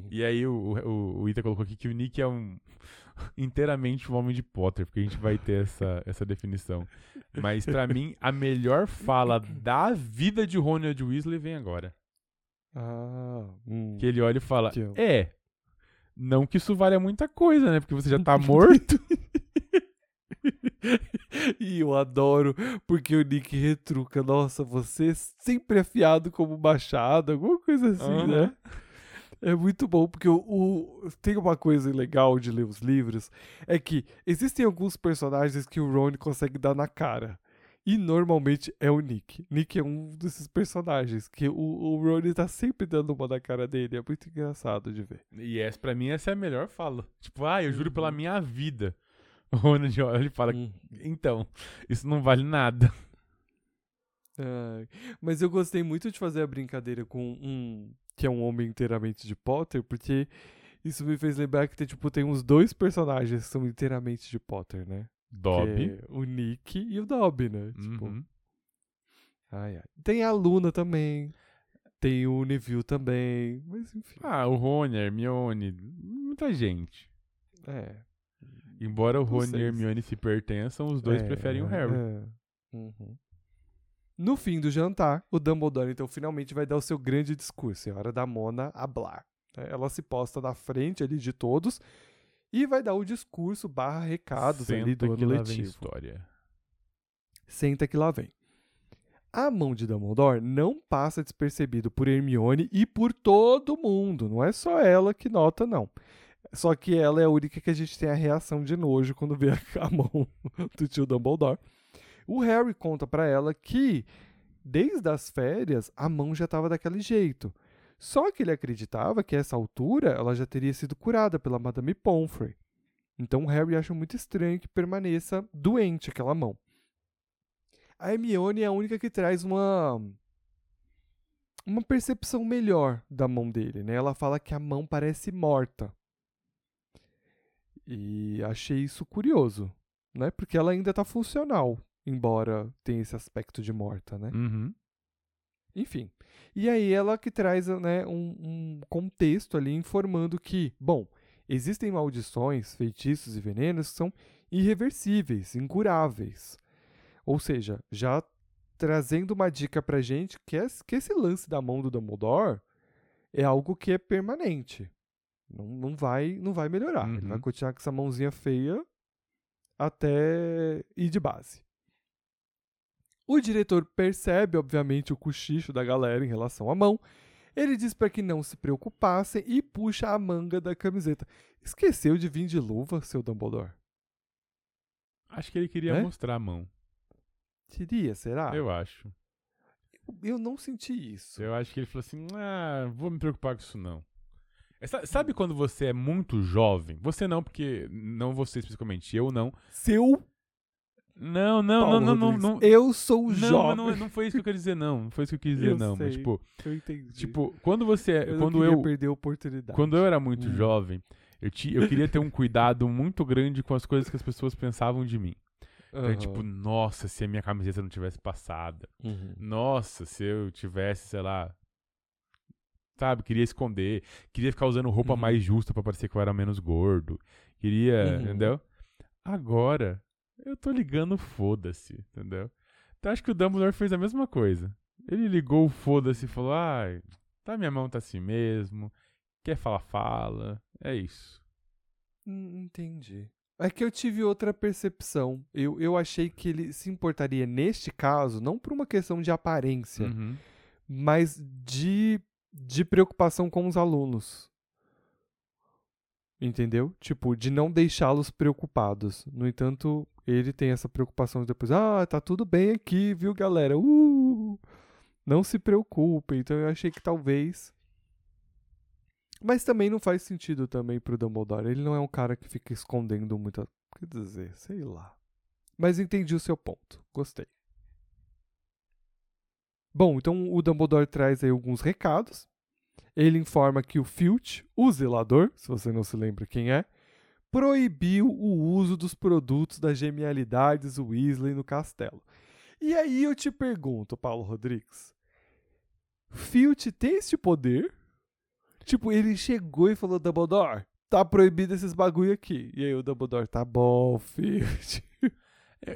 E aí o, o, o Ita colocou aqui que o Nick é um inteiramente um homem de Potter, porque a gente vai ter essa, essa definição. Mas pra mim, a melhor fala da vida de Ronald Weasley vem agora. Ah, hum. Que ele olha e fala: É, não que isso valha muita coisa, né? Porque você já tá morto. E eu adoro, porque o Nick retruca. Nossa, você é sempre afiado como machado, alguma coisa assim, Aham. né? É muito bom, porque o, o- tem uma coisa legal de ler os livros, é que existem alguns personagens que o Ron consegue dar na cara. E normalmente é o Nick. Nick é um desses personagens que o, o Ron tá sempre dando uma na cara dele. É muito engraçado de ver. E essa, pra mim, essa é a melhor fala. Tipo, ah, eu juro pela Uhum. minha vida. O Ronald olha e fala: Hum. Então, isso não vale nada. Mas eu gostei muito de fazer a brincadeira com um que é um homem inteiramente de Potter, porque isso me fez lembrar que tem, tipo, tem uns dois personagens que são inteiramente de Potter, né? Dobby. é o Nick e o Dobby, né? Tipo, Uhum. ai, ai. Tem a Luna também. Tem o Neville também. Mas enfim. Ah, o Rony, Hermione, muita gente. É. Embora o Rony e Hermione se pertençam, os dois É, preferem o Harry. é. Uhum. No fim do jantar, o Dumbledore então finalmente vai dar o seu grande discurso. É hora da Mona hablar. né? Ela se posta na frente ali de todos e vai dar o discurso barra recados ali Senta do que ano lá vem letivo. história. Senta que lá vem. A mão de Dumbledore não passa despercebido por Hermione e por todo mundo. Não é só ela que nota, não. Só que ela é a única que a gente tem a reação de nojo quando vê a mão do tio Dumbledore. O Harry conta pra ela que, desde as férias, a mão já estava daquele jeito. Só que ele acreditava que a essa altura ela já teria sido curada pela Madame Pomfrey. Então o Harry acha muito estranho que permaneça doente aquela mão. A Hermione é a única que traz uma uma percepção melhor da mão dele, né? Ela fala que a mão parece morta. E achei isso curioso, né? Porque ela ainda tá funcional, embora tenha esse aspecto de morta, né? Uhum. Enfim. E aí ela que traz né, um, um contexto ali informando que, bom, existem maldições, feitiços e venenos que são irreversíveis, incuráveis. Ou seja, já trazendo uma dica pra gente que, es- que esse lance da mão do Dumbledore é algo que é permanente. Não, não, vai, não vai melhorar. Ele vai Uhum. continuar com essa mãozinha feia até ir de base. O diretor percebe, obviamente, o cochicho da galera em relação à mão. Ele diz para que não se preocupassem e puxa a manga da camiseta. Esqueceu de vir de luva, seu Dumbledore? Acho que ele queria É? mostrar a mão. Teria, será? Eu acho. Eu não senti isso. Eu acho que ele falou assim: ah, vou me preocupar com isso não. É, sa- Sabe quando você é muito jovem? Você não, porque. Não você especificamente, eu não. Seu Não, não, Paulo não, não, não, não. Eu sou Não, jovem. não, não foi isso que eu queria dizer, não. Não foi isso que eu quis dizer, Eu não. Mas, sei. tipo, Eu entendi. tipo, quando você. é- eu não quando queria eu. perder a oportunidade. Quando eu era muito Hum. jovem, eu, ti, eu queria ter um cuidado muito grande com as coisas que as pessoas pensavam de mim. Então, Aham. tipo, nossa, se a minha camiseta não tivesse passada. Uhum. Nossa, se eu tivesse, sei lá. Sabe, queria esconder. Queria ficar usando roupa Uhum. mais justa pra parecer que eu era menos gordo. Queria, Uhum. entendeu? Agora, eu tô ligando foda-se, entendeu? Então acho que o Dumbledore fez a mesma coisa. Ele ligou o foda-se e falou: ai, tá, minha mão tá assim mesmo. Quer falar, fala. É isso. Hum, Entendi. É que eu tive outra percepção. Eu, eu achei que ele se importaria neste caso, não por uma questão de aparência, Uhum. mas de, de preocupação com os alunos. Entendeu? Tipo, de não deixá-los preocupados. No entanto, ele tem essa preocupação de depois, ah, tá tudo bem aqui, viu, galera? Uh, não se preocupem. Então eu achei que talvez. Mas também não faz sentido também pro Dumbledore. Ele não é um cara que fica escondendo muita. Quer dizer, sei lá. Mas entendi o seu ponto. Gostei. Bom, então o Dumbledore traz aí alguns recados. Ele informa que o Filch, o zelador, se você não se lembra quem é, proibiu o uso dos produtos das genialidades Weasley no castelo. E aí eu te pergunto, Paulo Rodrigues, Filch tem esse poder? Tipo, ele chegou e falou, Dumbledore, tá proibido esses bagulho aqui. E aí o Dumbledore, tá bom, Filch.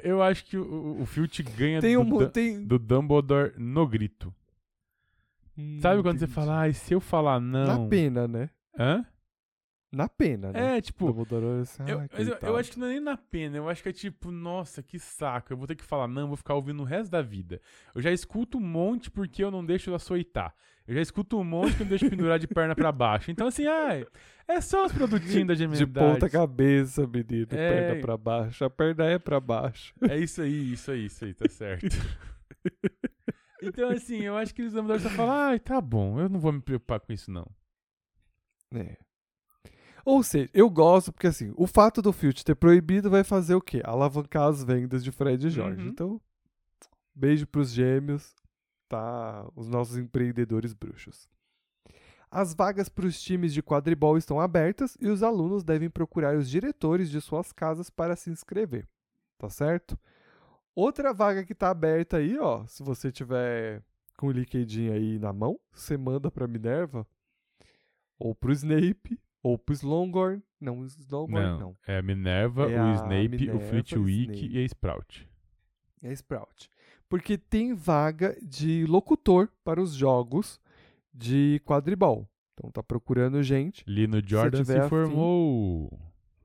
Eu- acho que o, o Filch ganha Tem do, um... Dum- Tem... do Dumbledore no grito. Sabe quando você Entendi. fala, ai, se eu falar não... Na pena, né? Hã? Na pena, né? É, tipo, assim, Eu, "Ai, mas eu, eu coitado." acho que não é nem na pena, eu acho que é tipo, nossa, que saco, eu vou ter que falar não, vou ficar ouvindo o resto da vida. Eu já escuto um monte porque eu não deixo açoitar. Eu já escuto um monte que eu não deixo pendurar de perna pra baixo. Então, assim, ai, é só os produtinhos da De gemidade. ponta cabeça, menino. É. Perna pra baixo. A perna é pra baixo. É isso aí, isso aí, isso aí, tá certo. então, assim, eu acho que os Dumbledore só falam, ai, tá bom, eu não vou me preocupar com isso, não. É. Ou seja, eu gosto porque assim, o fato do Filch ter proibido vai fazer o quê? Alavancar as vendas de Fred e Jorge. Uhum. Então, beijo pros gêmeos, tá? Os nossos empreendedores bruxos. As vagas para os times de quadribol estão abertas e os alunos devem procurar os diretores de suas casas para se inscrever. Tá certo? Outra vaga que tá aberta aí, ó, se você tiver com o LinkedIn aí na mão, você manda pra Minerva ou pro Snape ou pro Slongorn. Não, Slongorn Não, não. é a Minerva, É o a Snape, Minerva, o Flitwick Snape. e a Sprout. É Sprout. Porque tem vaga de locutor para os jogos de quadribol. Então tá procurando gente. Lino Jordan se afim. formou.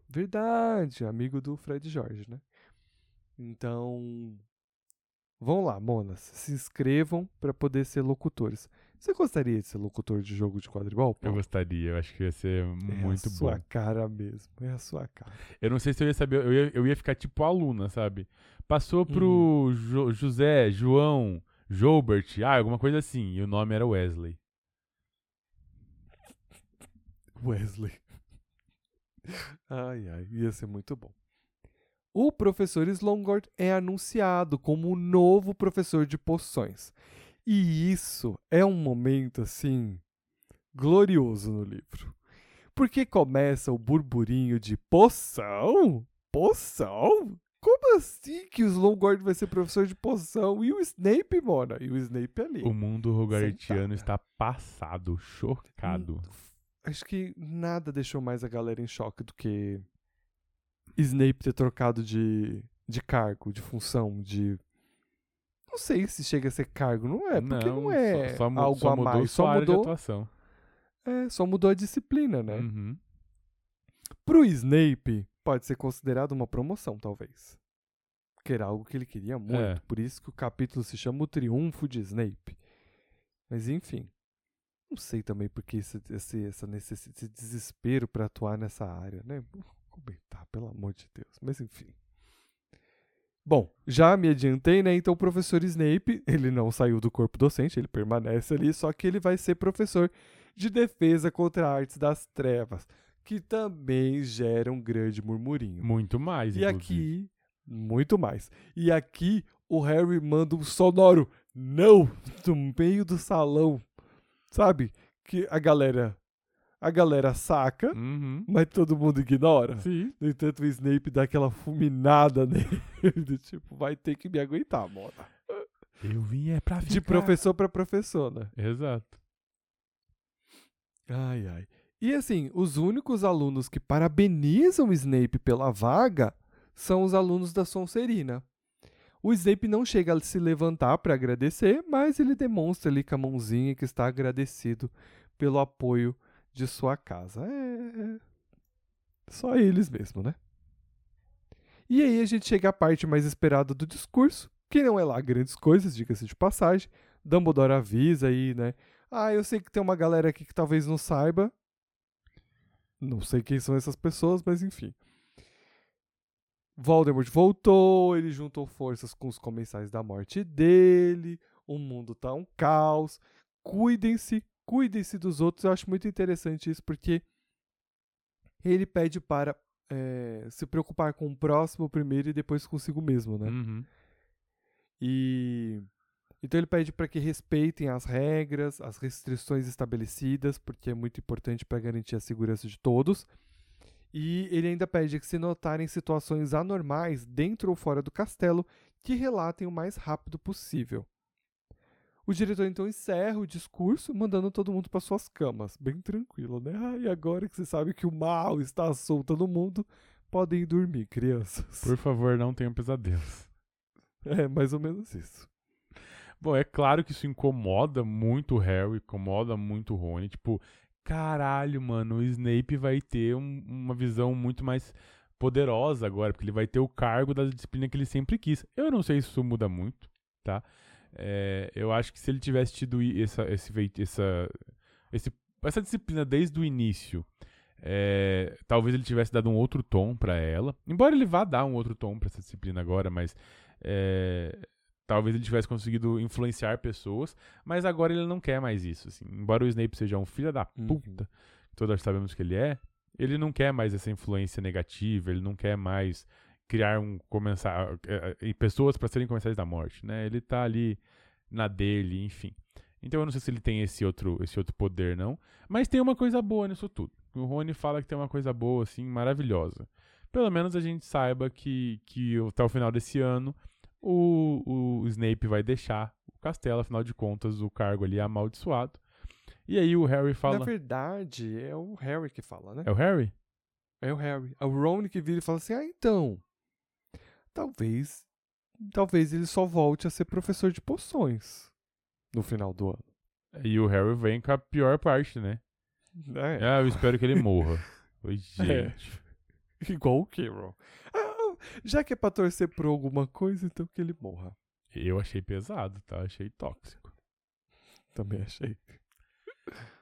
Verdade, amigo do Fred Jorge, né? Então, vão lá, monas, se inscrevam para poder ser locutores. Você gostaria de ser locutor de jogo de quadribol? Pô? Eu gostaria, eu acho que ia ser é muito a sua bom. cara mesmo, é a sua cara. Eu não sei se eu ia saber, eu ia, eu ia ficar tipo aluna, sabe? Passou pro Uhum. Jo- José, João, Joubert, ah, alguma coisa assim, e o nome era Wesley. Wesley. Ai, ai, ia ser muito bom. O professor Slongord é anunciado como o novo professor de poções. E isso é um momento, assim, glorioso no livro. Porque começa o burburinho de poção? Poção? Como assim que o Slongord vai ser professor de poção? E o Snape, mona? E o Snape ali. O mundo rogartiano Sentada. está passado, chocado. Acho que nada deixou mais a galera em choque do que Snape ter trocado de, de cargo, de função, de. Não sei se chega a ser cargo, não é? Porque não, é só, só mu- algo só a mudou mais. Só mudou, atuação. é, só mudou a disciplina, né? Uhum. Pro Snape, pode ser considerado uma promoção, talvez. Que era algo que ele queria muito. É. Por isso que o capítulo se chama O Triunfo de Snape. Mas enfim. Não sei também porque esse, esse, essa necessi- esse desespero para atuar nessa área, né? Vou comentar, pelo amor de Deus. Mas enfim. Bom, já me adiantei, né? Então o professor Snape, ele não saiu do corpo docente, ele permanece ali, só que ele vai ser professor de defesa contra artes das trevas, que também gera um grande murmurinho. Muito mais, E inclusive. aqui, muito mais. E aqui o Harry manda um sonoro não no meio do salão. Sabe? Que a galera a galera saca, Uhum. mas todo mundo ignora. Sim. No entanto, o Snape dá aquela fulminada nele, do tipo, vai ter que me aguentar, mona. Eu vim é pra ficar. De professor pra professor, né? Exato. Ai, ai. E assim, os únicos alunos que parabenizam o Snape pela vaga são os alunos da Sonserina. O Snape não chega a se levantar para agradecer, mas ele demonstra ali com a mãozinha que está agradecido pelo apoio de sua casa. É. Só eles mesmo, né? E aí a gente chega à parte mais esperada do discurso, que não é lá grandes coisas, diga-se de passagem. Dumbledore avisa aí, né? Ah, eu sei que tem uma galera aqui que talvez não saiba. Não sei quem são essas pessoas, mas enfim. Voldemort voltou, ele juntou forças com os comensais da morte dele. O mundo tá um caos. Cuidem-se, cuidem-se dos outros. Eu acho muito interessante isso porque ele pede para eh, se preocupar com o próximo primeiro e depois consigo mesmo, né? Uhum. E então ele pede para que respeitem as regras, as restrições estabelecidas, porque é muito importante para garantir a segurança de todos. E ele ainda pede que se notarem situações anormais dentro ou fora do castelo, que relatem o mais rápido possível. O diretor então encerra o discurso, mandando todo mundo para suas camas, bem tranquilo, né? Ah, e agora que você sabe que o mal está solto no mundo, podem ir dormir, crianças. Por favor, não tenham pesadelos. É, mais ou menos isso. Bom, é claro que isso incomoda muito o Harry, incomoda muito o Rony. Tipo, caralho, mano, o Snape vai ter um- uma visão muito mais poderosa agora, porque ele vai ter o cargo da disciplina que ele sempre quis. Eu não sei se isso muda muito, tá? É, eu acho que se ele tivesse tido essa, esse, essa, esse- essa disciplina desde o início, é, talvez ele tivesse dado um outro tom pra ela. Embora ele vá dar um outro tom pra essa disciplina agora, mas é, talvez ele tivesse conseguido influenciar pessoas. Mas agora ele não quer mais isso. assim. Embora o Snape seja um filho da Uhum. puta, todos sabemos que ele é, ele não quer mais essa influência negativa. Ele não quer mais criar um começar eh, eh, pessoas para serem comensais da morte, né? Ele tá ali na dele, enfim. Então eu não sei se ele tem esse outro esse outro poder não, mas tem uma coisa boa nisso tudo. O Rony fala que tem uma coisa boa assim, maravilhosa. Pelo menos a gente saiba que que até o final desse ano o, o Snape vai deixar o castelo, afinal de contas o cargo ali é amaldiçoado. E aí o Harry fala, Na verdade, é o Harry que fala, né? é o Harry? É o Harry. É o Ron que vira e fala assim: ah, então. Talvez. Talvez ele só volte a ser professor de poções no final do ano. E o Harry vem com a pior parte, né? É. Ah, eu espero que ele morra. Oi, gente. Igual o Carol. Ah, já que é pra torcer por alguma coisa, então que ele morra. Eu achei pesado, tá? Achei tóxico. Também achei.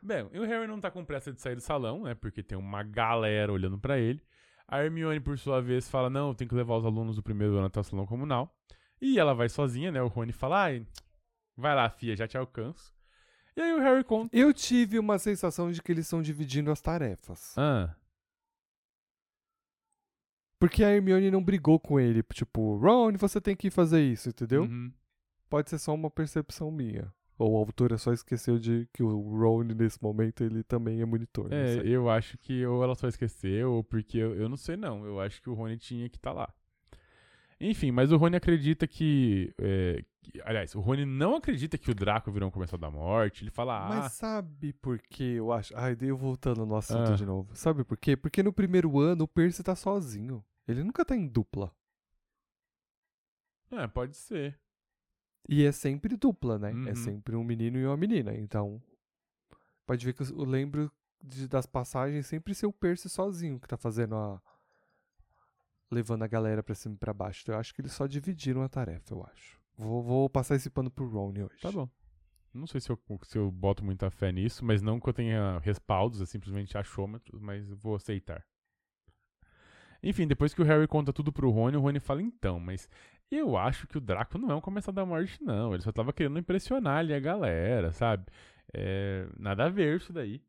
Bem, e o Harry não tá com pressa de sair do salão, né? Porque tem uma galera olhando pra ele. A Hermione, por sua vez, fala: Não, eu tenho que levar os alunos do primeiro ano até o salão comunal. E ela vai sozinha, né? O Rony fala: Ai, vai lá, fia, já te alcanço. E aí o Harry conta. Eu tive uma sensação de que eles estão dividindo as tarefas. Ah, Porque a Hermione não brigou com ele. Tipo, Ron, você tem que fazer isso, entendeu? uhum. Pode ser só uma percepção minha. Ou a autora só esqueceu de que o Ron, nesse momento, ele também é monitor. não É, eu acho que ou ela só esqueceu, ou porque eu, eu não sei não. Eu acho que o Rony tinha que estar lá. Enfim, mas o Rony acredita que, é, que- Aliás, o Rony não acredita que o Draco virou um comensal da morte. Ele fala, ah, Mas sabe por que eu acho. Ai, daí eu voltando no assunto Ah. de novo. Sabe por quê? Porque no primeiro ano o Percy tá sozinho. Ele nunca tá em dupla. é, pode ser. E é sempre dupla, né? Uhum. É sempre um menino e uma menina. Então. Pode ver que eu lembro de- das passagens sempre ser o Percy sozinho que tá fazendo a. levando a galera pra cima e pra baixo. Então eu acho que eles só dividiram a tarefa, eu acho. Vou, vou passar esse pano pro Ron hoje. Tá bom. Não sei se eu, se eu boto muita fé nisso, mas não que eu tenha respaldos, é simplesmente achômetros, mas vou aceitar. Enfim, depois que o Harry conta tudo pro Rony, o Rony fala, então, mas eu acho que o Draco não é um comensal da morte, não. Ele só tava querendo impressionar ali a galera, sabe? É, nada a ver isso daí.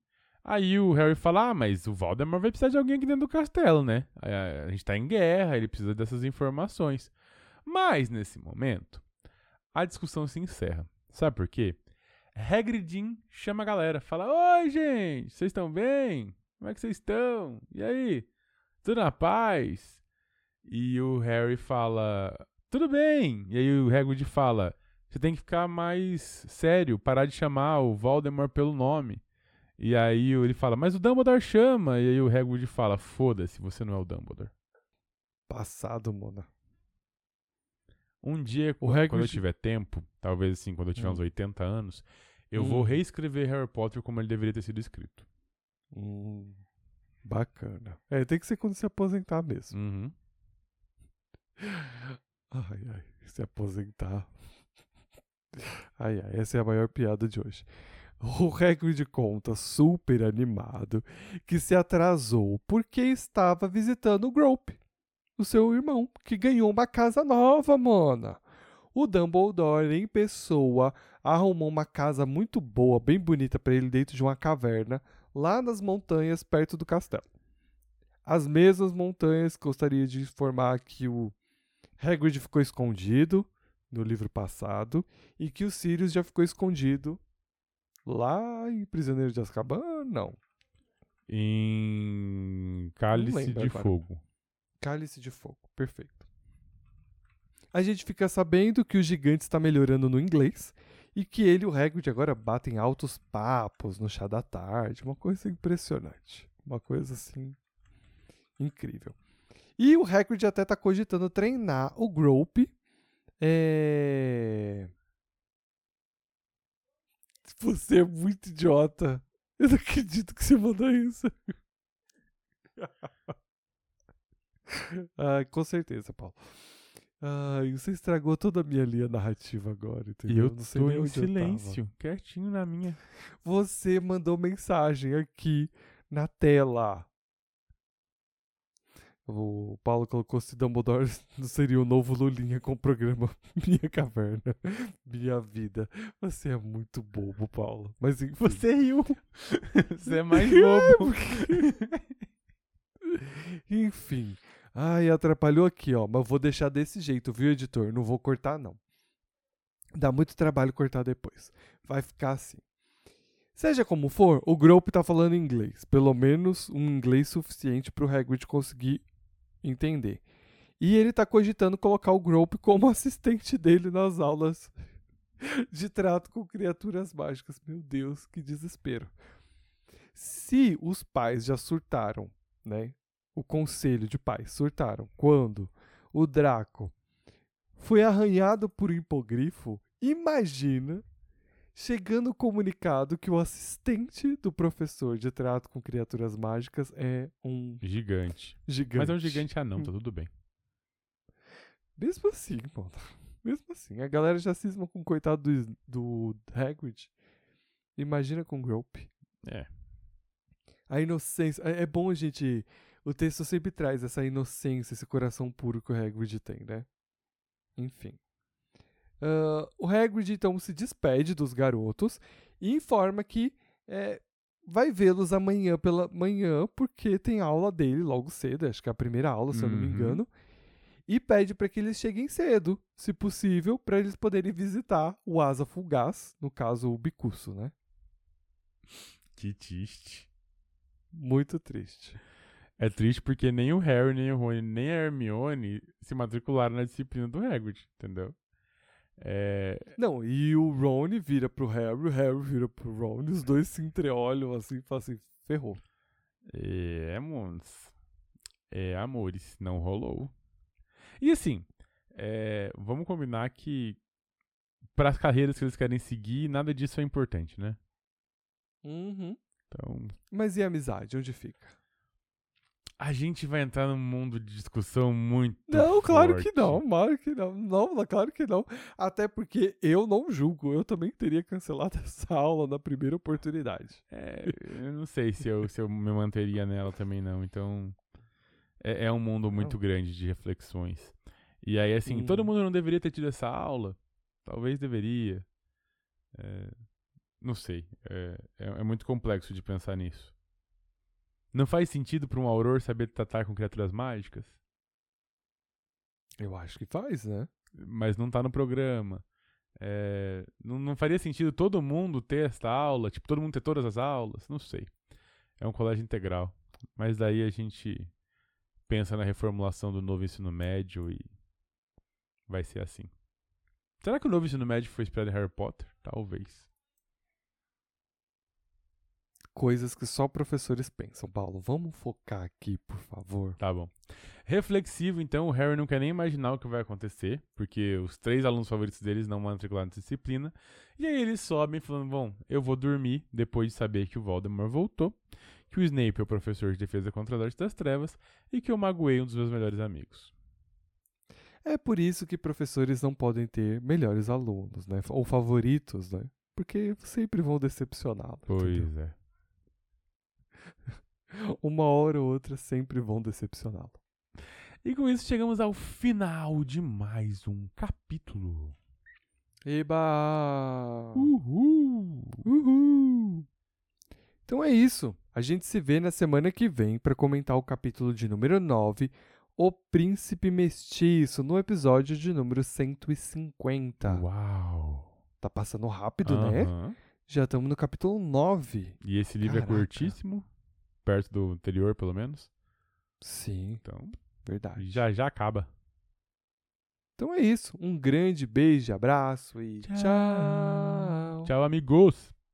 Aí o Harry fala, ah, mas o Voldemort vai precisar de alguém aqui dentro do castelo, né? A, a gente tá em guerra, ele precisa dessas informações. Mas, nesse momento, a discussão se encerra. Sabe por quê? Hagridin chama a galera, fala: Oi, gente, vocês estão bem? Como é que vocês estão? E aí? Tudo na paz? E o Harry fala: Tudo bem. E aí o Hagrid fala: Você tem que ficar mais sério, parar de chamar o Voldemort pelo nome. E aí ele fala: Mas o Dumbledore chama. E aí o Hagrid fala: Foda-se, você não é o Dumbledore. Passado, Mona. Um dia, O quando, quando eu tiver tempo, talvez assim, quando eu tiver Hum. uns 80 anos, eu vou Hum. reescrever Harry Potter como ele deveria ter sido escrito. Hum, bacana. É, tem que ser quando se aposentar mesmo. Uhum. Ai, ai, se aposentar. Ai, ai, essa é a maior piada de hoje. O Hagrid conta, super animado, que se atrasou porque estava visitando o Grope, o seu irmão, que ganhou uma casa nova, mona. O Dumbledore, em pessoa, arrumou uma casa muito boa, bem bonita para ele dentro de uma caverna, lá nas montanhas perto do castelo. As mesmas montanhas, gostaria de informar que o Hagrid ficou escondido no livro passado e que o Sirius já ficou escondido lá em Prisioneiro de Azkaban, não. Em Cálice lembro de agora. Fogo. Cálice de Fogo, perfeito. A gente fica sabendo que o gigante está melhorando no inglês E que ele e o Hagrid agora batem altos papos no chá da tarde. Uma coisa impressionante. Uma coisa assim. incrível. E o Hagrid até tá cogitando treinar o Grope. É... Você é muito idiota. Eu não acredito que você mandou isso. ah, com certeza, Paulo. Ai, você estragou toda a minha linha narrativa agora, E entendeu? eu Não sei tô nem em onde eu tava. silêncio, quietinho na minha. Você mandou mensagem aqui na tela. O Paulo colocou se Dumbledore não seria o novo Lulinha com o programa Minha Caverna, Minha Vida. Você é muito bobo, Paulo. Mas enfim. Você riu. Você é mais bobo. Enfim. Ai, atrapalhou aqui, ó. Mas eu vou deixar desse jeito, viu, editor? Não vou cortar, não. Dá muito trabalho cortar depois. Vai ficar assim. Seja como for, o Grope tá falando inglês. Pelo menos um inglês suficiente pro Hagrid conseguir entender. E ele tá cogitando colocar o Grope como assistente dele nas aulas de trato com criaturas mágicas. Meu Deus, que desespero. Se os pais já surtaram, né? O conselho de pais surtaram quando o Draco foi arranhado por um hipogrifo. Imagina chegando o comunicado que o assistente do professor de trato com criaturas mágicas é um Gigante. gigante. Mas é um gigante anão, tá tudo bem. Mesmo assim, mano. Mesmo assim. A galera já cisma com o coitado do, do Hagrid. Imagina com o Grope. É. A inocência. É, é bom a gente. O texto sempre traz essa inocência, esse coração puro que o Hagrid tem, né? Enfim. Ah, o Hagrid então se despede dos garotos e informa que é, vai vê-los amanhã pela manhã, porque tem aula dele logo cedo, acho que é a primeira aula, se eu não me Uhum. engano. E pede para que eles cheguem cedo, se possível, para eles poderem visitar o Asa Fugaz, no caso o Bicuço, né? Que triste. Muito triste. É triste porque nem o Harry, nem o Rony, nem a Hermione se matricularam na disciplina do Hagrid, entendeu? É, Não, e o Ron vira pro Harry, o Harry vira pro Ron, os dois se entreolham assim e falam assim, ferrou. é, mons. É, amores, não rolou. E assim, é, vamos combinar que para as carreiras que eles querem seguir, nada disso é importante, né? Uhum. Então, Mas e a amizade, onde fica? A gente vai entrar num mundo de discussão muito Não, claro que forte. não, claro que não. Não, claro que não. Até porque eu não julgo, eu também teria cancelado essa aula na primeira oportunidade. É, eu não sei se eu, se eu me manteria nela também não. Então, é, é um mundo muito Não. grande de reflexões. E aí, assim, todo Hum. mundo não deveria ter tido essa aula. Talvez deveria. É, não sei. É, é, é muito complexo de pensar nisso. Não faz sentido para um auror saber tratar com criaturas mágicas, Eu acho que faz, né? mas não tá no programa. É, não, não faria sentido todo mundo ter esta aula, tipo, todo mundo ter todas as aulas? Não sei. É um colégio integral. Mas daí a gente pensa na reformulação do novo ensino médio e vai ser assim. Será que o novo ensino médio foi inspirado em Harry Potter? Talvez. Coisas que só professores pensam. Paulo, vamos focar aqui, por favor. Tá bom. Reflexivo, então, o Harry não quer nem imaginar o que vai acontecer, porque os três alunos favoritos deles não matricularam na disciplina. E aí eles sobem falando: Bom, eu vou dormir depois de saber que o Voldemort voltou, que o Snape é o professor de defesa contra a arte das trevas e que eu magoei um dos meus melhores amigos. É por isso que professores não podem ter melhores alunos, né? Ou favoritos, né? Porque sempre vão decepcioná-lo. entendeu? Pois é. Uma hora ou outra sempre vão decepcioná-lo. E com isso chegamos ao final de mais um capítulo. Eba! Uhul! Uhul! Então é isso. A gente se vê na semana que vem para comentar o capítulo de número 9, O Príncipe Mestiço, no episódio de número 150. Uau! Tá passando rápido, né? Aham. Já estamos no capítulo 9. E esse livro é Caraca. curtíssimo, perto do anterior, pelo menos. Sim, Então, verdade. já já acaba. Então é isso. Um grande beijo, abraço e tchau. Tchau, amigos!